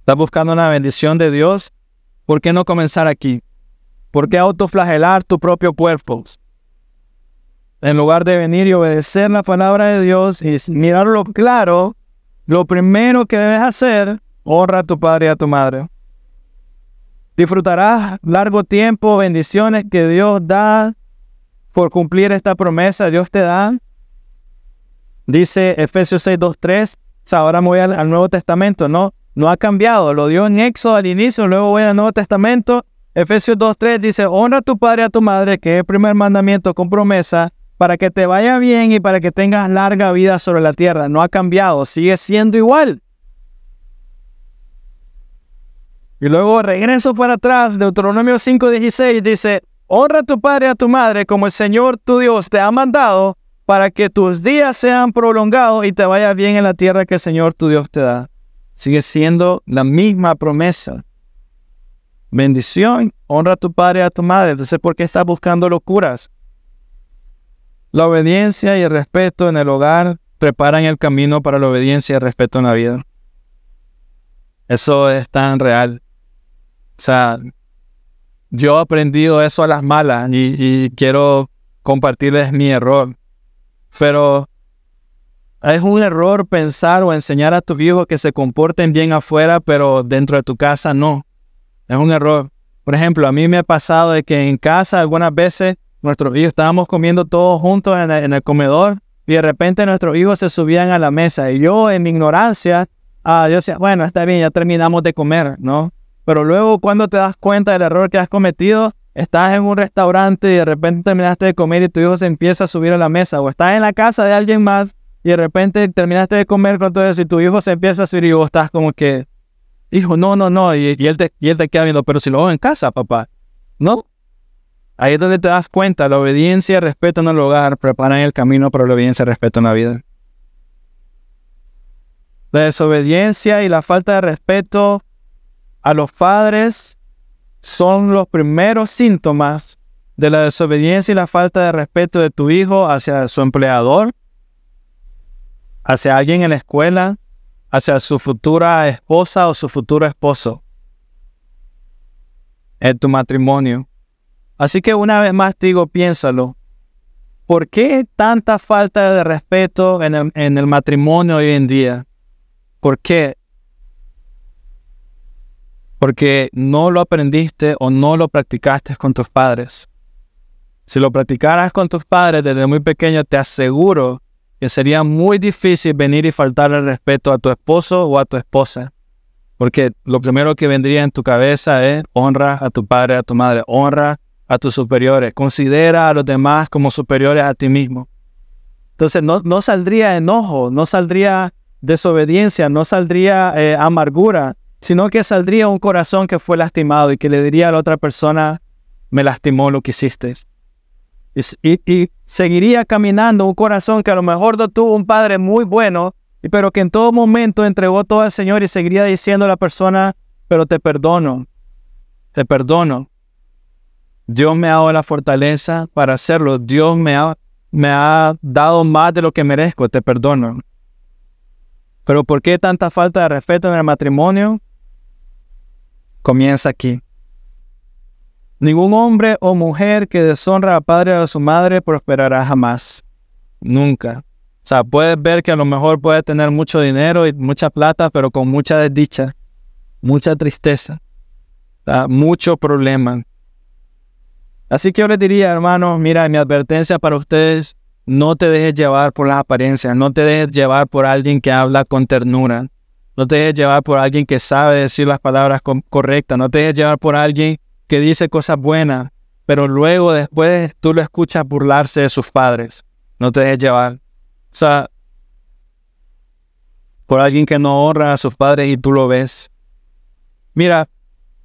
¿Estás buscando una bendición de Dios? ¿Por qué no comenzar aquí? ¿Por qué autoflagelar tu propio cuerpo? En lugar de venir y obedecer la palabra de Dios y mirarlo claro, lo primero que debes hacer, honra a tu padre y a tu madre. Disfrutarás largo tiempo, bendiciones que Dios da por cumplir esta promesa. Dios te da. Dice Efesios 6, 2, 3. ahora me voy al, al Nuevo Testamento, ¿no? No ha cambiado. Lo dio en Éxodo al inicio, luego voy al Nuevo Testamento. Efesios 2.3 dice, honra a tu padre y a tu madre, que es el primer mandamiento con promesa, para que te vaya bien y para que tengas larga vida sobre la tierra. No ha cambiado, sigue siendo igual. Y luego regreso para atrás, Deuteronomio 5.16 dice, honra a tu padre y a tu madre como el Señor tu Dios te ha mandado, para que tus días sean prolongados y te vaya bien en la tierra que el Señor tu Dios te da. Sigue siendo la misma promesa. Bendición, honra a tu padre y a tu madre. Entonces, ¿por qué estás buscando locuras? La obediencia y el respeto en el hogar preparan el camino para la obediencia y el respeto en la vida. Eso es tan real. O sea, yo he aprendido eso a las malas y, quiero compartirles mi error. Pero es un error pensar o enseñar a tus hijos que se comporten bien afuera, pero dentro de tu casa no. Es un error. Por ejemplo, a mí me ha pasado de que en casa algunas veces nuestros hijos estábamos comiendo todos juntos en el, comedor y de repente nuestros hijos se subían a la mesa y yo en mi ignorancia, ah, yo decía, bueno, está bien, ya terminamos de comer, ¿no? Pero luego cuando te das cuenta del error que has cometido, estás en un restaurante y de repente terminaste de comer y tu hijo se empieza a subir a la mesa o estás en la casa de alguien más y de repente terminaste de comer con todo eso y tu hijo se empieza a subir y vos estás como que, hijo, no, no, no, y, él, te, y él te queda viendo, pero si lo hago en casa, papá, ¿no? Ahí es donde te das cuenta, la obediencia y respeto en el hogar preparan el camino para la obediencia y respeto en la vida. La desobediencia y la falta de respeto a los padres son los primeros síntomas de la desobediencia y la falta de respeto de tu hijo hacia su empleador, hacia alguien en la escuela, hacia su futura esposa o su futuro esposo en tu matrimonio. Así que una vez más digo, piénsalo. ¿Por qué tanta falta de respeto en el, en el matrimonio hoy en día? ¿Por qué? Porque no lo aprendiste o no lo practicaste con tus padres. Si lo practicaras con tus padres desde muy pequeño, te aseguro que sería muy difícil venir y faltar el respeto a tu esposo o a tu esposa. Porque lo primero que vendría en tu cabeza es honra a tu padre, a tu madre, honra a tus superiores, considera a los demás como superiores a ti mismo. Entonces no, no saldría enojo, no saldría desobediencia, no saldría eh, amargura, sino que saldría un corazón que fue lastimado y que le diría a la otra persona, me lastimó lo que hiciste. Y, seguiría caminando un corazón que a lo mejor no tuvo un padre muy bueno, pero que en todo momento entregó todo al Señor y seguiría diciendo a la persona, pero te perdono, te perdono. Dios me ha dado la fortaleza para hacerlo. Dios me ha, me ha dado más de lo que merezco, te perdono. Pero ¿por qué tanta falta de respeto en el matrimonio? Comienza aquí. Ningún hombre o mujer que deshonra a padre o a su madre prosperará jamás. Nunca. O sea, puedes ver que a lo mejor puede tener mucho dinero y mucha plata, pero con mucha desdicha, mucha tristeza, mucho problema. Así que yo les diría, hermanos, mira, mi advertencia para ustedes, no te dejes llevar por las apariencias, no te dejes llevar por alguien que habla con ternura, no te dejes llevar por alguien que sabe decir las palabras correctas, no te dejes llevar por alguien que dice cosas buenas, pero luego después tú lo escuchas burlarse de sus padres. No te dejes llevar. O sea, por alguien que no honra a sus padres y tú lo ves. Mira,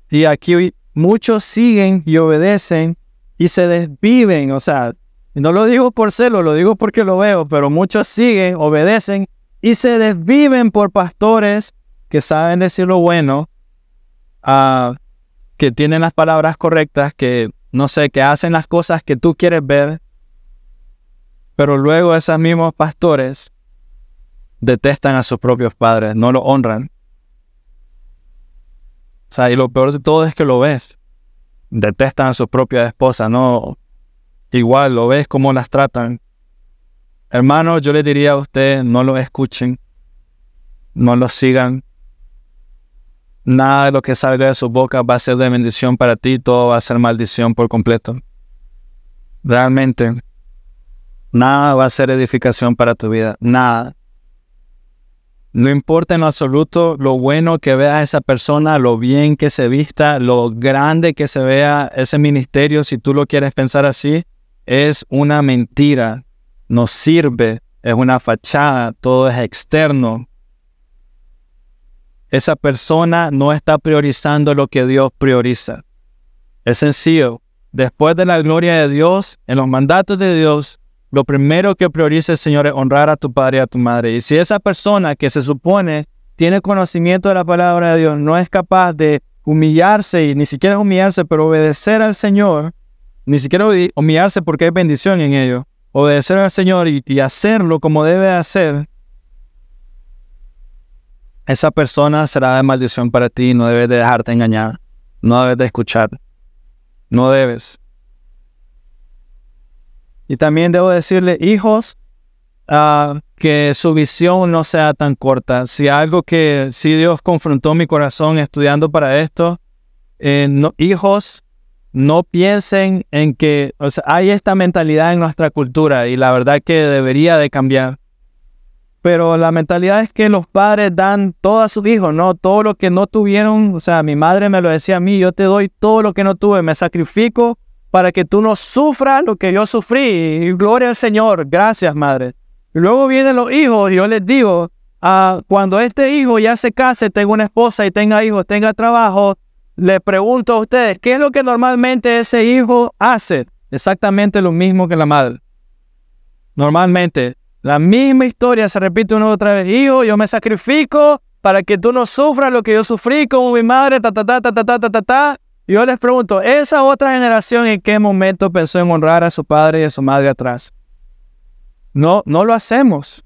y aquí muchos siguen y obedecen y se desviven, o sea, no lo digo por celo, lo digo porque lo veo, pero muchos siguen, obedecen y se desviven por pastores que saben decir lo bueno, uh, que tienen las palabras correctas, que no sé, que hacen las cosas que tú quieres ver, pero luego esos mismos pastores detestan a sus propios padres, no lo honran. O sea, y lo peor de todo es que lo ves. Detestan a su propia esposa, no. Igual lo ves cómo las tratan. Hermano, yo le diría a usted, no lo escuchen, no lo sigan. Nada de lo que salga de su boca va a ser de bendición para ti, todo va a ser maldición por completo. Realmente, nada va a ser edificación para tu vida, nada. No importa en absoluto lo bueno que vea esa persona, lo bien que se vista, lo grande que se vea ese ministerio, si tú lo quieres pensar así, es una mentira. No sirve, es una fachada, todo es externo. Esa persona no está priorizando lo que Dios prioriza. Es sencillo. Después de la gloria de Dios, en los mandatos de Dios, lo primero que prioriza el Señor es honrar a tu padre y a tu madre. Y si esa persona que se supone tiene conocimiento de la palabra de Dios no es capaz de humillarse y ni siquiera humillarse, pero obedecer al Señor, ni siquiera humillarse porque hay bendición en ello, obedecer al Señor y, y hacerlo como debe hacer, esa persona será de maldición para ti, no debes de dejarte engañar, no debes de escuchar, no debes. Y también debo decirle, hijos, uh, que su visión no sea tan corta. Si algo que, si Dios confrontó mi corazón estudiando para esto, eh, hijos, no piensen en que, hay esta mentalidad en nuestra cultura y la verdad que debería de cambiar. Pero la mentalidad es que los padres dan todo a sus hijos, ¿no? Todo lo que no tuvieron, o sea, mi madre me lo decía a mí, yo te doy todo lo que no tuve, me sacrifico para que tú no sufras lo que yo sufrí. Gloria al Señor, gracias madre. Y luego vienen los hijos y yo les digo, ah, cuando este hijo ya se case, tenga una esposa y tenga hijos, tenga trabajo, le pregunto a ustedes, ¿qué es lo que normalmente ese hijo hace? Exactamente lo mismo que la madre. Normalmente, la misma historia se repite una otra vez. Hijo, yo me sacrifico para que tú no sufras lo que yo sufrí con mi madre, ta, ta, ta, ta, ta, ta, ta, ta. Yo les pregunto, ¿esa otra generación en qué momento pensó en honrar a su padre y a su madre atrás? No, no lo hacemos.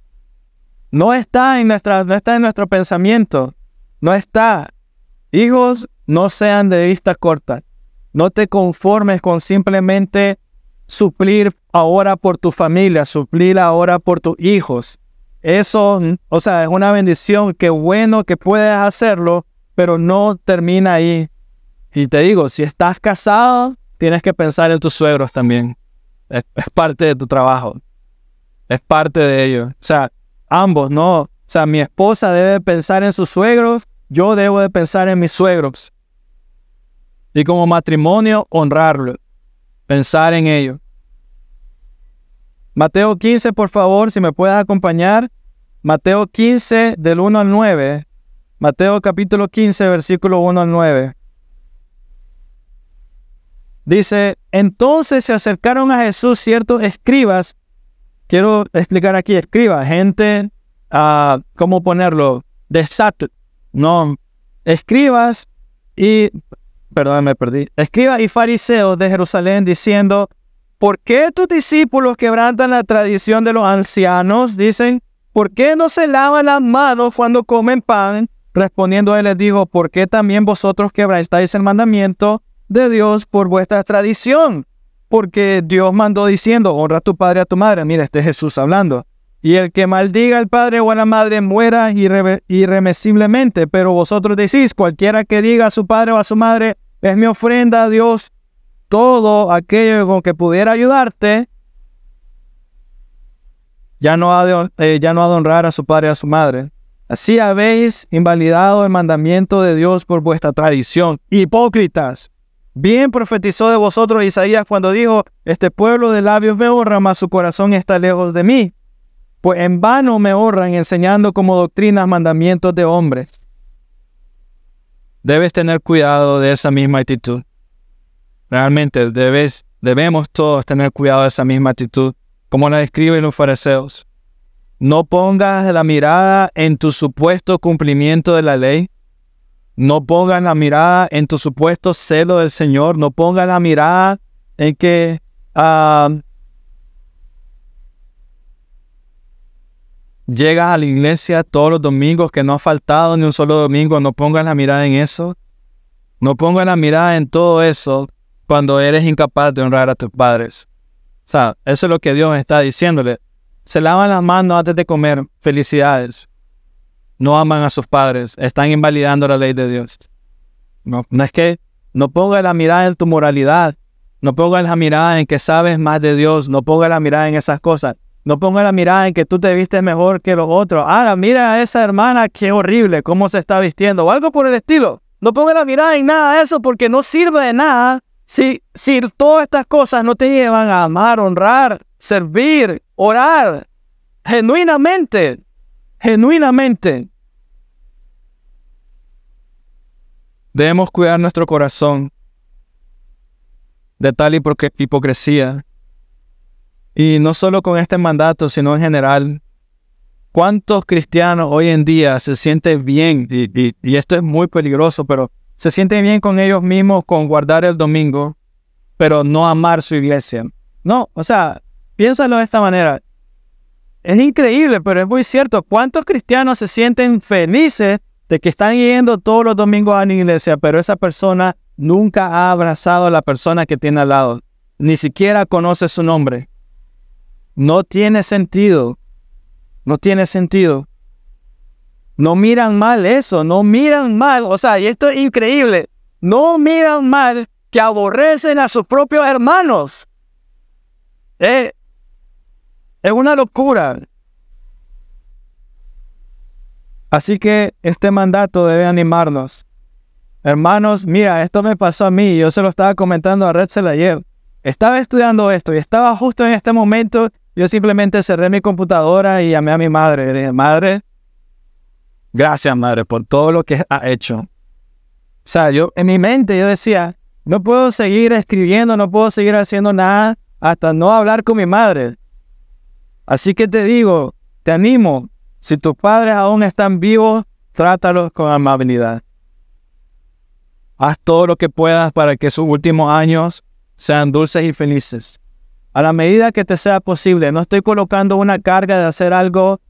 No está en, nuestra, no está en nuestro pensamiento. No está. Hijos, no sean de vista corta. No te conformes con simplemente suplir ahora por tu familia, suplir ahora por tus hijos. Eso, o sea, es una bendición. Qué bueno que puedes hacerlo, pero no termina ahí. Y te digo, si estás casado, tienes que pensar en tus suegros también. Es, parte de tu trabajo. Es parte de ello. O sea, ambos, ¿no? O sea, mi esposa debe pensar en sus suegros, yo debo de pensar en mis suegros. Y como matrimonio, honrarlo. Pensar en ello. Mateo 15, por favor, si me puedes acompañar. Mateo 15, del 1 al 9. Mateo capítulo 15, versículo 1 al 9. Dice, entonces se acercaron a Jesús ciertos escribas. Quiero explicar aquí, escribas, gente, uh, ¿cómo ponerlo? Desat, no, escribas y, perdón, me perdí, escribas y fariseos de Jerusalén diciendo, ¿por qué tus discípulos quebrantan la tradición de los ancianos? Dicen, ¿por qué no se lavan las manos cuando comen pan? Respondiendo él les dijo, ¿por qué también vosotros quebrantáis el mandamiento de Dios por vuestra tradición. Porque Dios mandó diciendo, honra a tu padre y a tu madre. Mira, este es Jesús hablando. Y el que maldiga al padre o a la madre muera irremisiblemente. Pero vosotros decís, cualquiera que diga a su padre o a su madre, es mi ofrenda a Dios, todo aquello con que pudiera ayudarte, ya no ha de, eh, ya no ha de honrar a su padre y a su madre. Así habéis invalidado el mandamiento de Dios por vuestra tradición. Hipócritas. Bien profetizó de vosotros Isaías cuando dijo, este pueblo de labios me honra, mas su corazón está lejos de mí. Pues en vano me honran enseñando como doctrinas mandamientos de hombres. Debes tener cuidado de esa misma actitud. Realmente debes Debemos todos tener cuidado de esa misma actitud, como la describen los fariseos. No pongas la mirada en tu supuesto cumplimiento de la ley. No pongas la mirada en tu supuesto celo del Señor. No pongas la mirada en que ah, llegas a la iglesia todos los domingos, que no ha faltado ni un solo domingo. No pongas la mirada en eso. No pongas la mirada en todo eso cuando eres incapaz de honrar a tus padres. O sea, eso es lo que Dios está diciéndole. Se lavan las manos antes de comer. Felicidades. No aman a sus padres. Están invalidando la ley de Dios. No, no es que no pongas la mirada en tu moralidad. No pongas la mirada en que sabes más de Dios. No pongas la mirada en esas cosas. No pongas la mirada en que tú te vistes mejor que los otros. Ahora, mira a esa hermana, qué horrible, cómo se está vistiendo. O algo por el estilo. No pongas la mirada en nada de eso porque no sirve de nada si, si todas estas cosas no te llevan a amar, honrar, servir, orar genuinamente, genuinamente. Debemos cuidar nuestro corazón de tal hipocresía. Y no solo con este mandato, sino en general. ¿Cuántos cristianos hoy en día se sienten bien? Y, y esto es muy peligroso, pero se sienten bien con ellos mismos con guardar el domingo, pero no amar su iglesia. No, o sea, Piénsalo de esta manera. Es increíble, pero es muy cierto. ¿Cuántos cristianos se sienten felices de que están yendo todos los domingos a la iglesia, pero esa persona nunca ha abrazado a la persona que tiene al lado? Ni siquiera conoce su nombre. No tiene sentido. No tiene sentido. No miran mal eso, no miran mal. O sea, y esto es increíble. No miran mal que aborrecen a sus propios hermanos. Eh, es una locura. Así que este mandato debe animarnos. Hermanos, mira, esto me pasó a mí, yo se lo estaba comentando a Redzel ayer. Estaba estudiando esto y estaba justo en este momento, yo simplemente cerré mi computadora y llamé a mi madre. Le dije, madre, gracias madre por todo lo que ha hecho. O sea, yo en mi mente yo decía, no puedo seguir escribiendo, no puedo seguir haciendo nada hasta no hablar con mi madre. Así que te digo, te animo, si tus padres aún están vivos, trátalos con amabilidad. Haz todo lo que puedas para que sus últimos años sean dulces y felices. A la medida que te sea posible, no estoy colocando una carga de hacer algo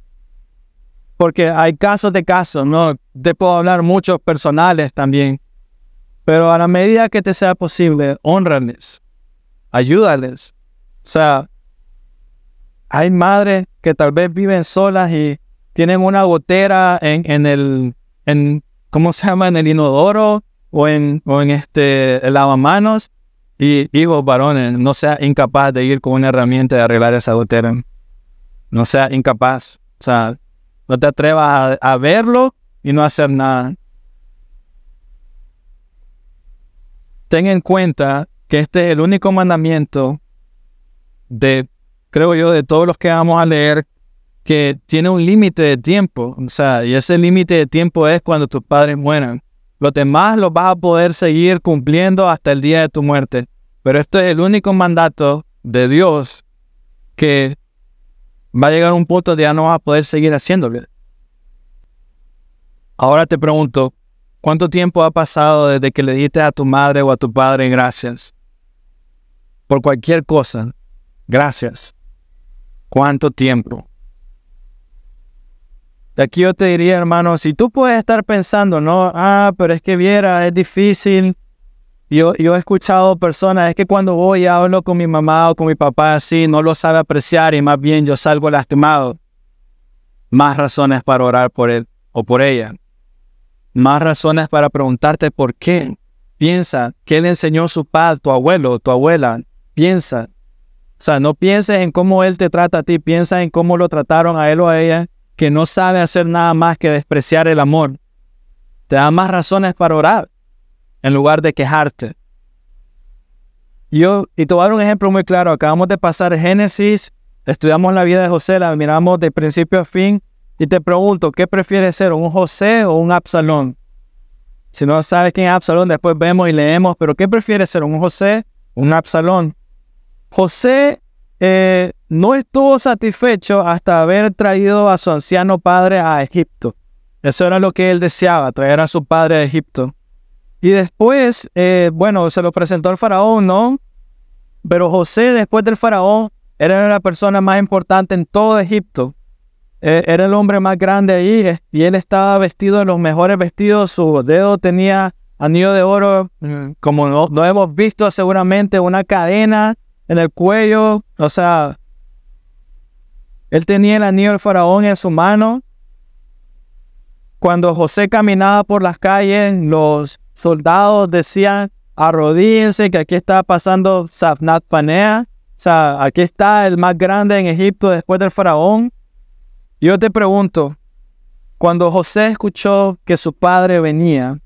porque hay casos de casos, ¿no? Te puedo hablar muchos personales también. Pero a la medida que te sea posible, honrales, ayúdales. O sea, hay madres que tal vez viven solas y tienen una gotera en, el, en, ¿cómo se llama? En el inodoro o en, o en este el lavamanos. Y hijos varones, no sea incapaz de ir con una herramienta de arreglar esa gotera. No sea incapaz. O sea, no te atrevas a, a verlo y no hacer nada. Ten en cuenta que este es el único mandamiento de creo yo, de todos los que vamos a leer, que tiene un límite de tiempo. O sea, y ese límite de tiempo es cuando tus padres mueran. Los demás los vas a poder seguir cumpliendo hasta el día de tu muerte. Pero esto es el único mandato de Dios que va a llegar a un punto de ya no vas a poder seguir haciéndolo. Ahora te pregunto, ¿cuánto tiempo ha pasado desde que le dijiste a tu madre o a tu padre gracias? Por cualquier cosa, gracias. ¿Cuánto tiempo? Aquí yo te diría, hermano, si tú puedes estar pensando, no, ah, pero es que viera, es difícil. Yo, yo he escuchado personas, es que cuando voy hablo con mi mamá o con mi papá así, no lo sabe apreciar y más bien yo salgo lastimado. Más razones para orar por él o por ella. Más razones para preguntarte por qué. Piensa, ¿qué le enseñó su padre, tu abuelo, tu abuela? Piensa, o sea, no pienses en cómo Él te trata a ti, piensa en cómo lo trataron a Él o a ella, que no sabe hacer nada más que despreciar el amor. Te da más razones para orar en lugar de quejarte. Yo, y te voy a dar un ejemplo muy claro. Acabamos de pasar Génesis, estudiamos la vida de José, la miramos de principio a fin, y te pregunto, ¿qué prefieres ser, un José o un Absalón? Si no sabes quién es Absalón, después vemos y leemos, pero ¿qué prefieres ser, un José o un Absalón? José eh, no estuvo satisfecho hasta haber traído a su anciano padre a Egipto. Eso era lo que él deseaba, traer a su padre a Egipto. Y después, eh, bueno, se lo presentó al faraón, ¿no? Pero José, después del faraón, era la persona más importante en todo Egipto. E, era el hombre más grande ahí eh, y él estaba vestido en los mejores vestidos. Su dedo tenía anillo de oro, mm, como no, hemos visto seguramente, una cadena en el cuello. O sea, él tenía el anillo del faraón en su mano. Cuando José caminaba por las calles, los soldados decían, arrodíense, que aquí está pasando Safnat Panea. O sea, aquí está el más grande en Egipto después del faraón. Yo te pregunto, cuando José escuchó que su padre venía,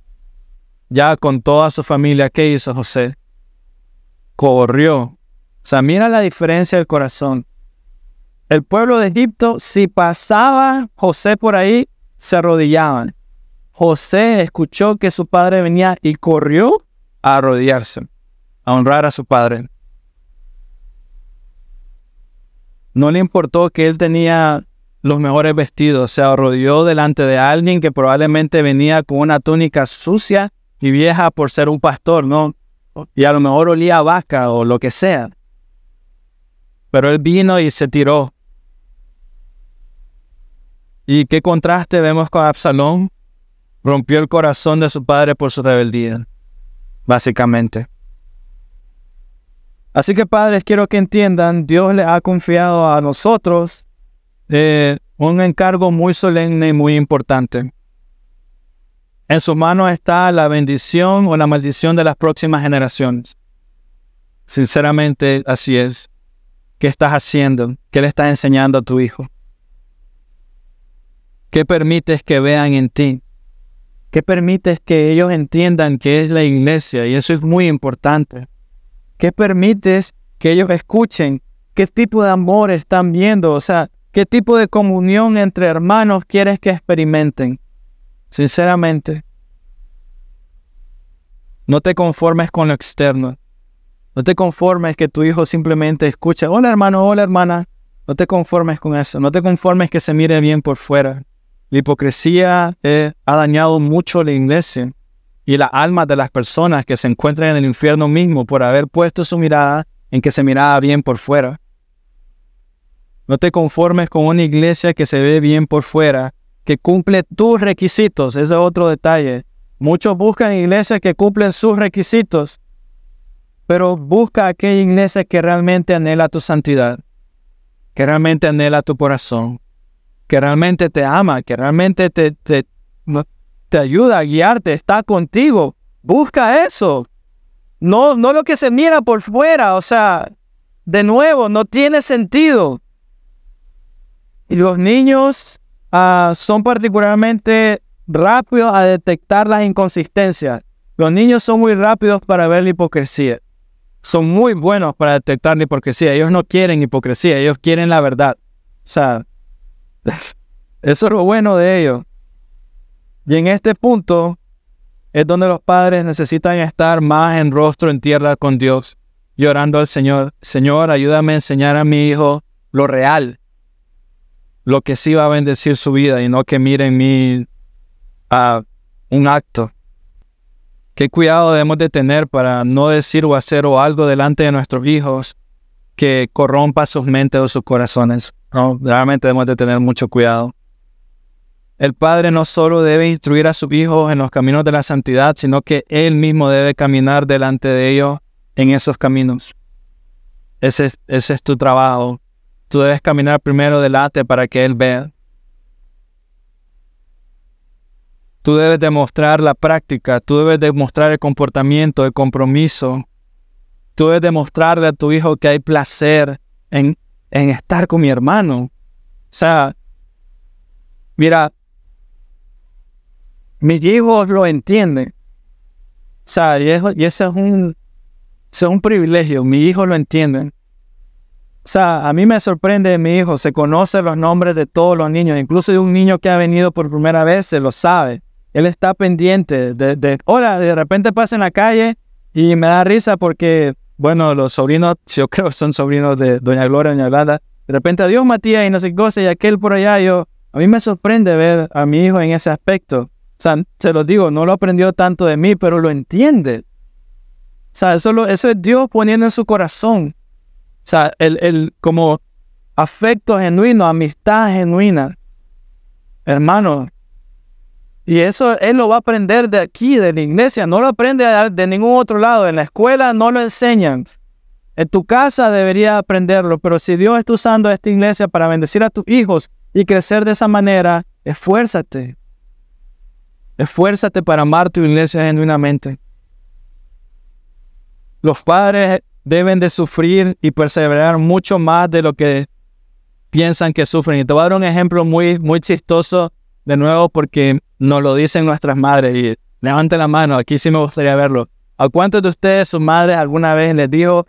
ya con toda su familia, ¿qué hizo José? Corrió. O sea, mira la diferencia del corazón. El pueblo de Egipto, si pasaba José por ahí, se arrodillaban. José escuchó que su padre venía y corrió a arrodillarse, a honrar a su padre. No le importó que él tenía los mejores vestidos, se arrodilló delante de alguien que probablemente venía con una túnica sucia y vieja por ser un pastor, ¿no? Y a lo mejor olía a vaca o lo que sea. Pero él vino y se tiró. ¿Y qué contraste vemos con Absalón? Rompió el corazón de su padre por su rebeldía, básicamente. Así que padres, quiero que entiendan, Dios le ha confiado a nosotros eh, un encargo muy solemne y muy importante. En sus manos está la bendición o la maldición de las próximas generaciones. Sinceramente, así es. ¿Qué estás haciendo? ¿Qué le estás enseñando a tu hijo? ¿Qué permites que vean en ti? ¿Qué permites que ellos entiendan que es la iglesia? Y eso es muy importante. ¿Qué permites que ellos escuchen? ¿Qué tipo de amor están viendo? O sea, ¿Qué tipo de comunión entre hermanos quieres que experimenten? Sinceramente, no te conformes con lo externo. No te conformes que tu hijo simplemente escuche, hola hermano, hola hermana. No te conformes con eso. No te conformes que se mire bien por fuera. La hipocresía eh, ha dañado mucho la iglesia y la alma de las personas que se encuentran en el infierno mismo por haber puesto su mirada en que se miraba bien por fuera. No te conformes con una iglesia que se ve bien por fuera, que cumple tus requisitos. Ese es otro detalle. Muchos buscan iglesias que cumplen sus requisitos, pero busca aquella iglesia que realmente anhela tu santidad, que realmente anhela tu corazón, que realmente te ama, que realmente te, te, te ayuda a guiarte, está contigo. Busca eso. No, no lo que se mira por fuera, o sea, de nuevo, no tiene sentido. Y los niños ah, son particularmente rápidos a detectar las inconsistencias. Los niños son muy rápidos para ver la hipocresía. Son muy buenos para detectar la hipocresía. Ellos no quieren hipocresía, ellos quieren la verdad. O sea, *laughs* eso es lo bueno de ellos. Y en este punto es donde los padres necesitan estar más en rostro en tierra con Dios, llorando al Señor. Señor, ayúdame a enseñar a mi hijo lo real, lo que sí va a bendecir su vida y no que miren mi a un acto. Qué cuidado debemos de tener para no decir o hacer o algo delante de nuestros hijos que corrompa sus mentes o sus corazones. No, realmente debemos de tener mucho cuidado. El padre no solo debe instruir a sus hijos en los caminos de la santidad, sino que él mismo debe caminar delante de ellos en esos caminos. Ese, ese es tu trabajo, Tú debes caminar primero delante para que Él vea. Tú debes demostrar la práctica, tú debes demostrar el comportamiento, el compromiso. Tú debes demostrarle a tu hijo que hay placer en, en estar con mi hermano. O sea, mira, mis hijos lo entienden. O sea, y, eso, y eso es un, eso es un privilegio, mis hijos lo entienden. O sea, a mí me sorprende mi hijo, se conoce los nombres de todos los niños, incluso de un niño que ha venido por primera vez, se lo sabe. Él está pendiente de, de hola, de repente pasa en la calle y me da risa porque bueno, los sobrinos, *laughs* yo creo que son sobrinos de Doña Gloria, Doña Blanda, de repente adiós Matías y no sé qué cosa y aquel por allá, yo, a mí me sorprende ver a mi hijo en ese aspecto. O sea, se lo digo, no lo aprendió tanto de mí, pero lo entiende. O sea, eso, eso es Dios poniendo en su corazón. O sea, el, el como afecto genuino, amistad genuina. Hermano, y eso él lo va a aprender de aquí, de la iglesia, no lo aprende de ningún otro lado. En la escuela no lo enseñan. En tu casa debería aprenderlo, pero si Dios está usando esta iglesia para bendecir a tus hijos y crecer de esa manera, esfuérzate. Esfuérzate para amar tu iglesia genuinamente. Los padres deben de sufrir y perseverar mucho más de lo que piensan que sufren. Y te voy a dar un ejemplo muy, muy chistoso de nuevo porque nos lo dicen nuestras madres y levante la mano, aquí sí me gustaría verlo. ¿A cuántos de ustedes, sus madres, alguna vez les dijo,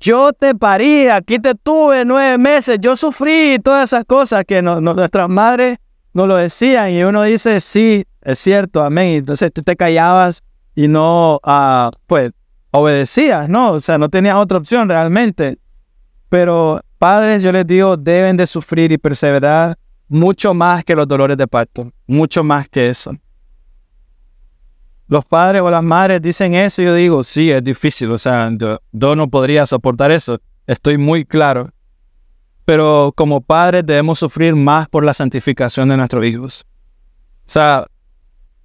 yo te parí, aquí te tuve nueve meses, yo sufrí todas esas cosas que nuestras madres nos lo decían y uno dice, sí, es cierto, amén. Entonces tú te callabas y no, uh, pues, obedecías, ¿no? O sea, no tenías otra opción realmente. Pero padres, yo les digo, deben de sufrir y perseverar mucho más que los dolores de parto, mucho más que eso. Los padres o las madres dicen eso y yo digo, sí, es difícil, o sea, yo, no podría soportar eso, estoy muy claro. Pero como padres debemos sufrir más por la santificación de nuestros hijos. O sea,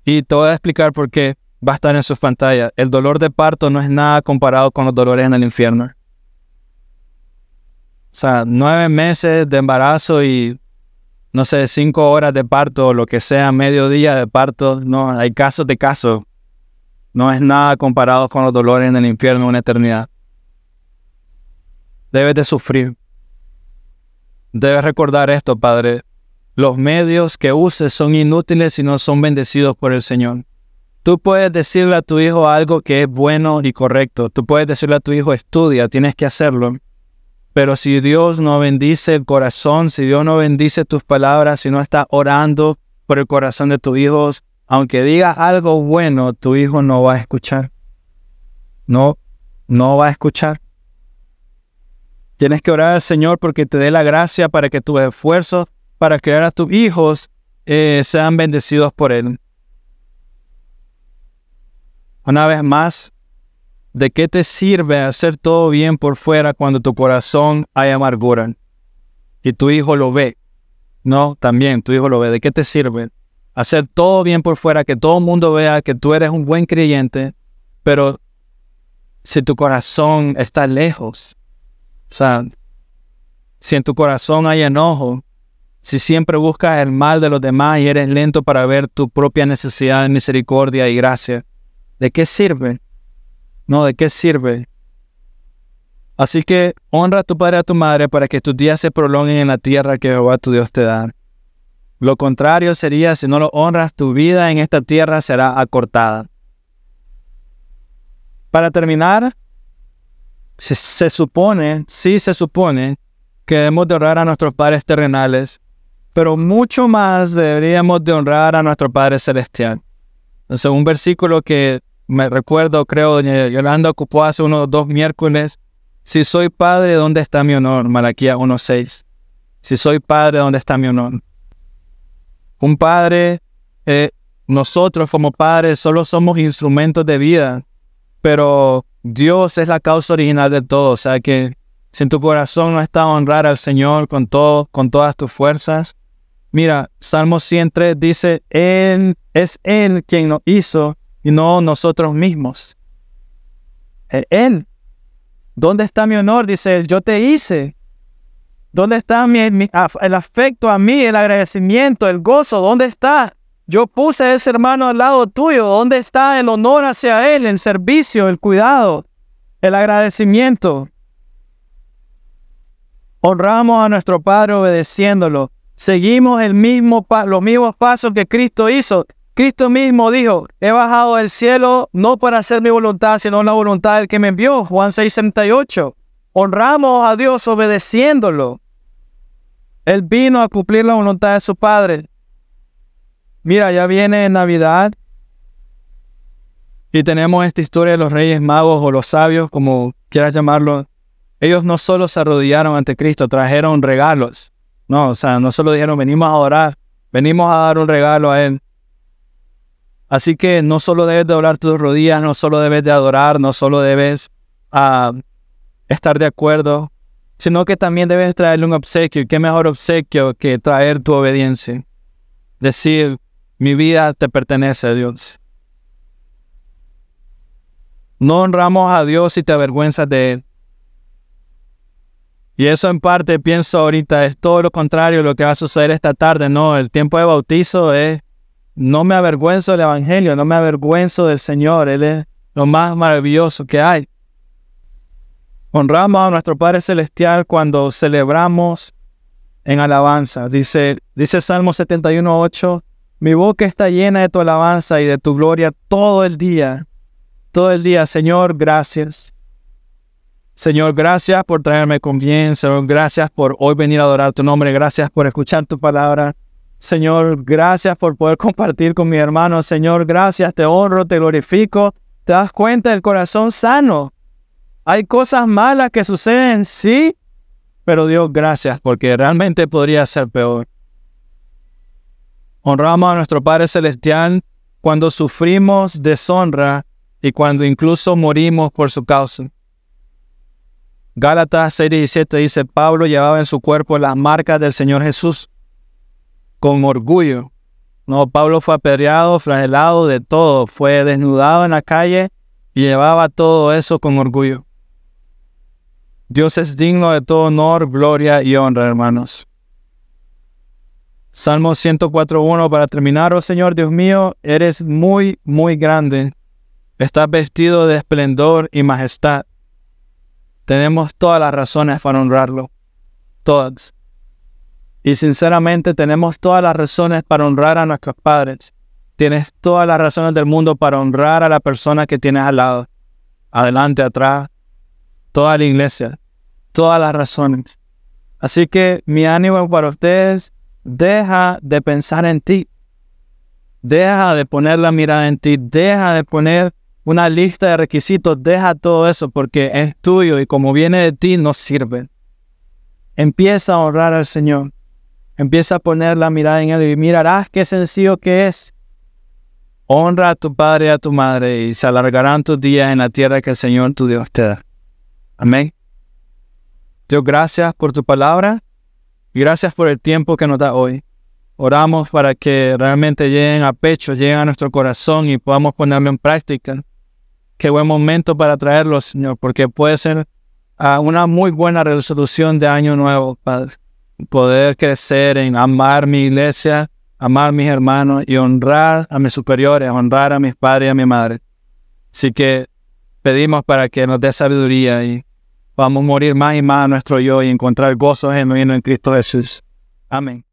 y te voy a explicar por qué va a estar en sus pantallas. El dolor de parto no es nada comparado con los dolores en el infierno. O sea, nueve meses de embarazo y no sé, cinco horas de parto o lo que sea, medio día de parto, no, hay casos de casos. No es nada comparado con los dolores en el infierno una eternidad. Debes de sufrir. Debes recordar esto, Padre. Los medios que uses son inútiles si no son bendecidos por el Señor. Tú puedes decirle a tu hijo algo que es bueno y correcto. Tú puedes decirle a tu hijo, estudia, tienes que hacerlo. Pero si Dios no bendice el corazón, si Dios no bendice tus palabras, si no está orando por el corazón de tus hijos, aunque digas algo bueno, tu hijo no va a escuchar. No, no va a escuchar. Tienes que orar al Señor porque te dé la gracia para que tus esfuerzos para crear a tus hijos eh, sean bendecidos por Él. Una vez más, ¿De qué te sirve hacer todo bien por fuera cuando tu corazón hay amargura? Y tu hijo lo ve. No, también tu hijo lo ve. ¿De qué te sirve hacer todo bien por fuera, que todo el mundo vea que tú eres un buen creyente, pero si tu corazón está lejos, o sea, si en tu corazón hay enojo, si siempre buscas el mal de los demás y eres lento para ver tu propia necesidad de misericordia y gracia, ¿de qué sirve? No, ¿de qué sirve? Así que honra a tu padre y a tu madre para que tus días se prolonguen en la tierra que Jehová tu Dios te da. Lo contrario sería, si no lo honras, tu vida en esta tierra será acortada. Para terminar, se, supone, sí se supone, que debemos de honrar a nuestros padres terrenales, pero mucho más deberíamos de honrar a nuestro Padre Celestial. Entonces, un versículo que me recuerdo, creo, doña Yolanda ocupó hace unos dos miércoles. Si soy padre, ¿dónde está mi honor? Malaquía 1.6. Si soy padre, ¿dónde está mi honor? Un padre, eh, nosotros como padres solo somos instrumentos de vida, pero Dios es la causa original de todo. O sea que si en tu corazón no está honrar al Señor con todo, con todas tus fuerzas, mira, Salmo 103 dice, Él es Él quien nos hizo y no nosotros mismos. Eh, él. ¿Dónde está mi honor? Dice él, yo te hice. ¿Dónde está mi, el afecto a mí, el agradecimiento, el gozo? ¿Dónde está? Yo puse a ese hermano al lado tuyo. ¿Dónde está el honor hacia él, el servicio, el cuidado, el agradecimiento? Honramos a nuestro Padre obedeciéndolo. Seguimos los mismos pasos que Cristo hizo. Cristo mismo dijo, he bajado del cielo no para hacer mi voluntad, sino la voluntad del que me envió. Juan 6:68. Honramos a Dios obedeciéndolo. Él vino a cumplir la voluntad de su Padre. Mira, ya viene Navidad. Y tenemos esta historia de los reyes magos o los sabios, como quieras llamarlo. Ellos no solo se arrodillaron ante Cristo, trajeron regalos. No, o sea, no solo dijeron, venimos a orar, venimos a dar un regalo a Él. Así que no solo debes de doblar tus rodillas, no solo debes de adorar, no solo debes uh, estar de acuerdo, sino que también debes traerle un obsequio. ¿Qué mejor obsequio que traer tu obediencia? Decir, mi vida te pertenece a Dios. No honramos a Dios y te avergüenzas de Él. Y eso en parte pienso ahorita es todo lo contrario a lo que va a suceder esta tarde. No, el tiempo de bautizo es, no me avergüenzo del Evangelio, no me avergüenzo del Señor. Él es lo más maravilloso que hay. Honramos a nuestro Padre Celestial cuando celebramos en alabanza. Dice, dice Salmo 71.8, mi boca está llena de tu alabanza y de tu gloria todo el día. Todo el día, Señor, gracias. Señor, gracias por traerme con bien. Señor, gracias por hoy venir a adorar tu nombre. Gracias por escuchar tu palabra. Señor, gracias por poder compartir con mi hermano. Señor, gracias, te honro, te glorifico. Te das cuenta del corazón sano. Hay cosas malas que suceden, sí, pero Dios, gracias, porque realmente podría ser peor. Honramos a nuestro Padre Celestial cuando sufrimos deshonra y cuando incluso morimos por su causa. Gálatas 6:17 dice, Pablo llevaba en su cuerpo las marcas del Señor Jesús con orgullo. No, Pablo fue apedreado, flagelado de todo, fue desnudado en la calle y llevaba todo eso con orgullo. Dios es digno de todo honor, gloria y honra, hermanos. Salmo 104.1 para terminar, oh Señor Dios mío, eres muy, muy grande. Estás vestido de esplendor y majestad. Tenemos todas las razones para honrarlo. Todas. Y sinceramente tenemos todas las razones para honrar a nuestros padres. Tienes todas las razones del mundo para honrar a la persona que tienes al lado. Adelante, atrás. Toda la iglesia todas las razones. Así que mi ánimo para ustedes, deja de pensar en ti. Deja de poner la mirada en ti. Deja de poner una lista de requisitos. Deja todo eso porque es tuyo y como viene de ti no sirve. Empieza a honrar al Señor. Empieza a poner la mirada en Él y mirarás qué sencillo que es. Honra a tu padre y a tu madre y se alargarán tus días en la tierra que el Señor tu Dios te da. Amén. Dios, gracias por tu palabra y gracias por el tiempo que nos da hoy. Oramos para que realmente lleguen a pecho, lleguen a nuestro corazón y podamos ponerlo en práctica. Qué buen momento para traerlo, Señor, porque puede ser ah, una muy buena resolución de año nuevo, Padre. Poder crecer en amar mi iglesia, amar mis hermanos y honrar a mis superiores, honrar a mis padres y a mi madre. Así que pedimos para que nos dé sabiduría y Vamos a morir más y más a nuestro yo y encontrar gozo genuino en Cristo Jesús. Amén.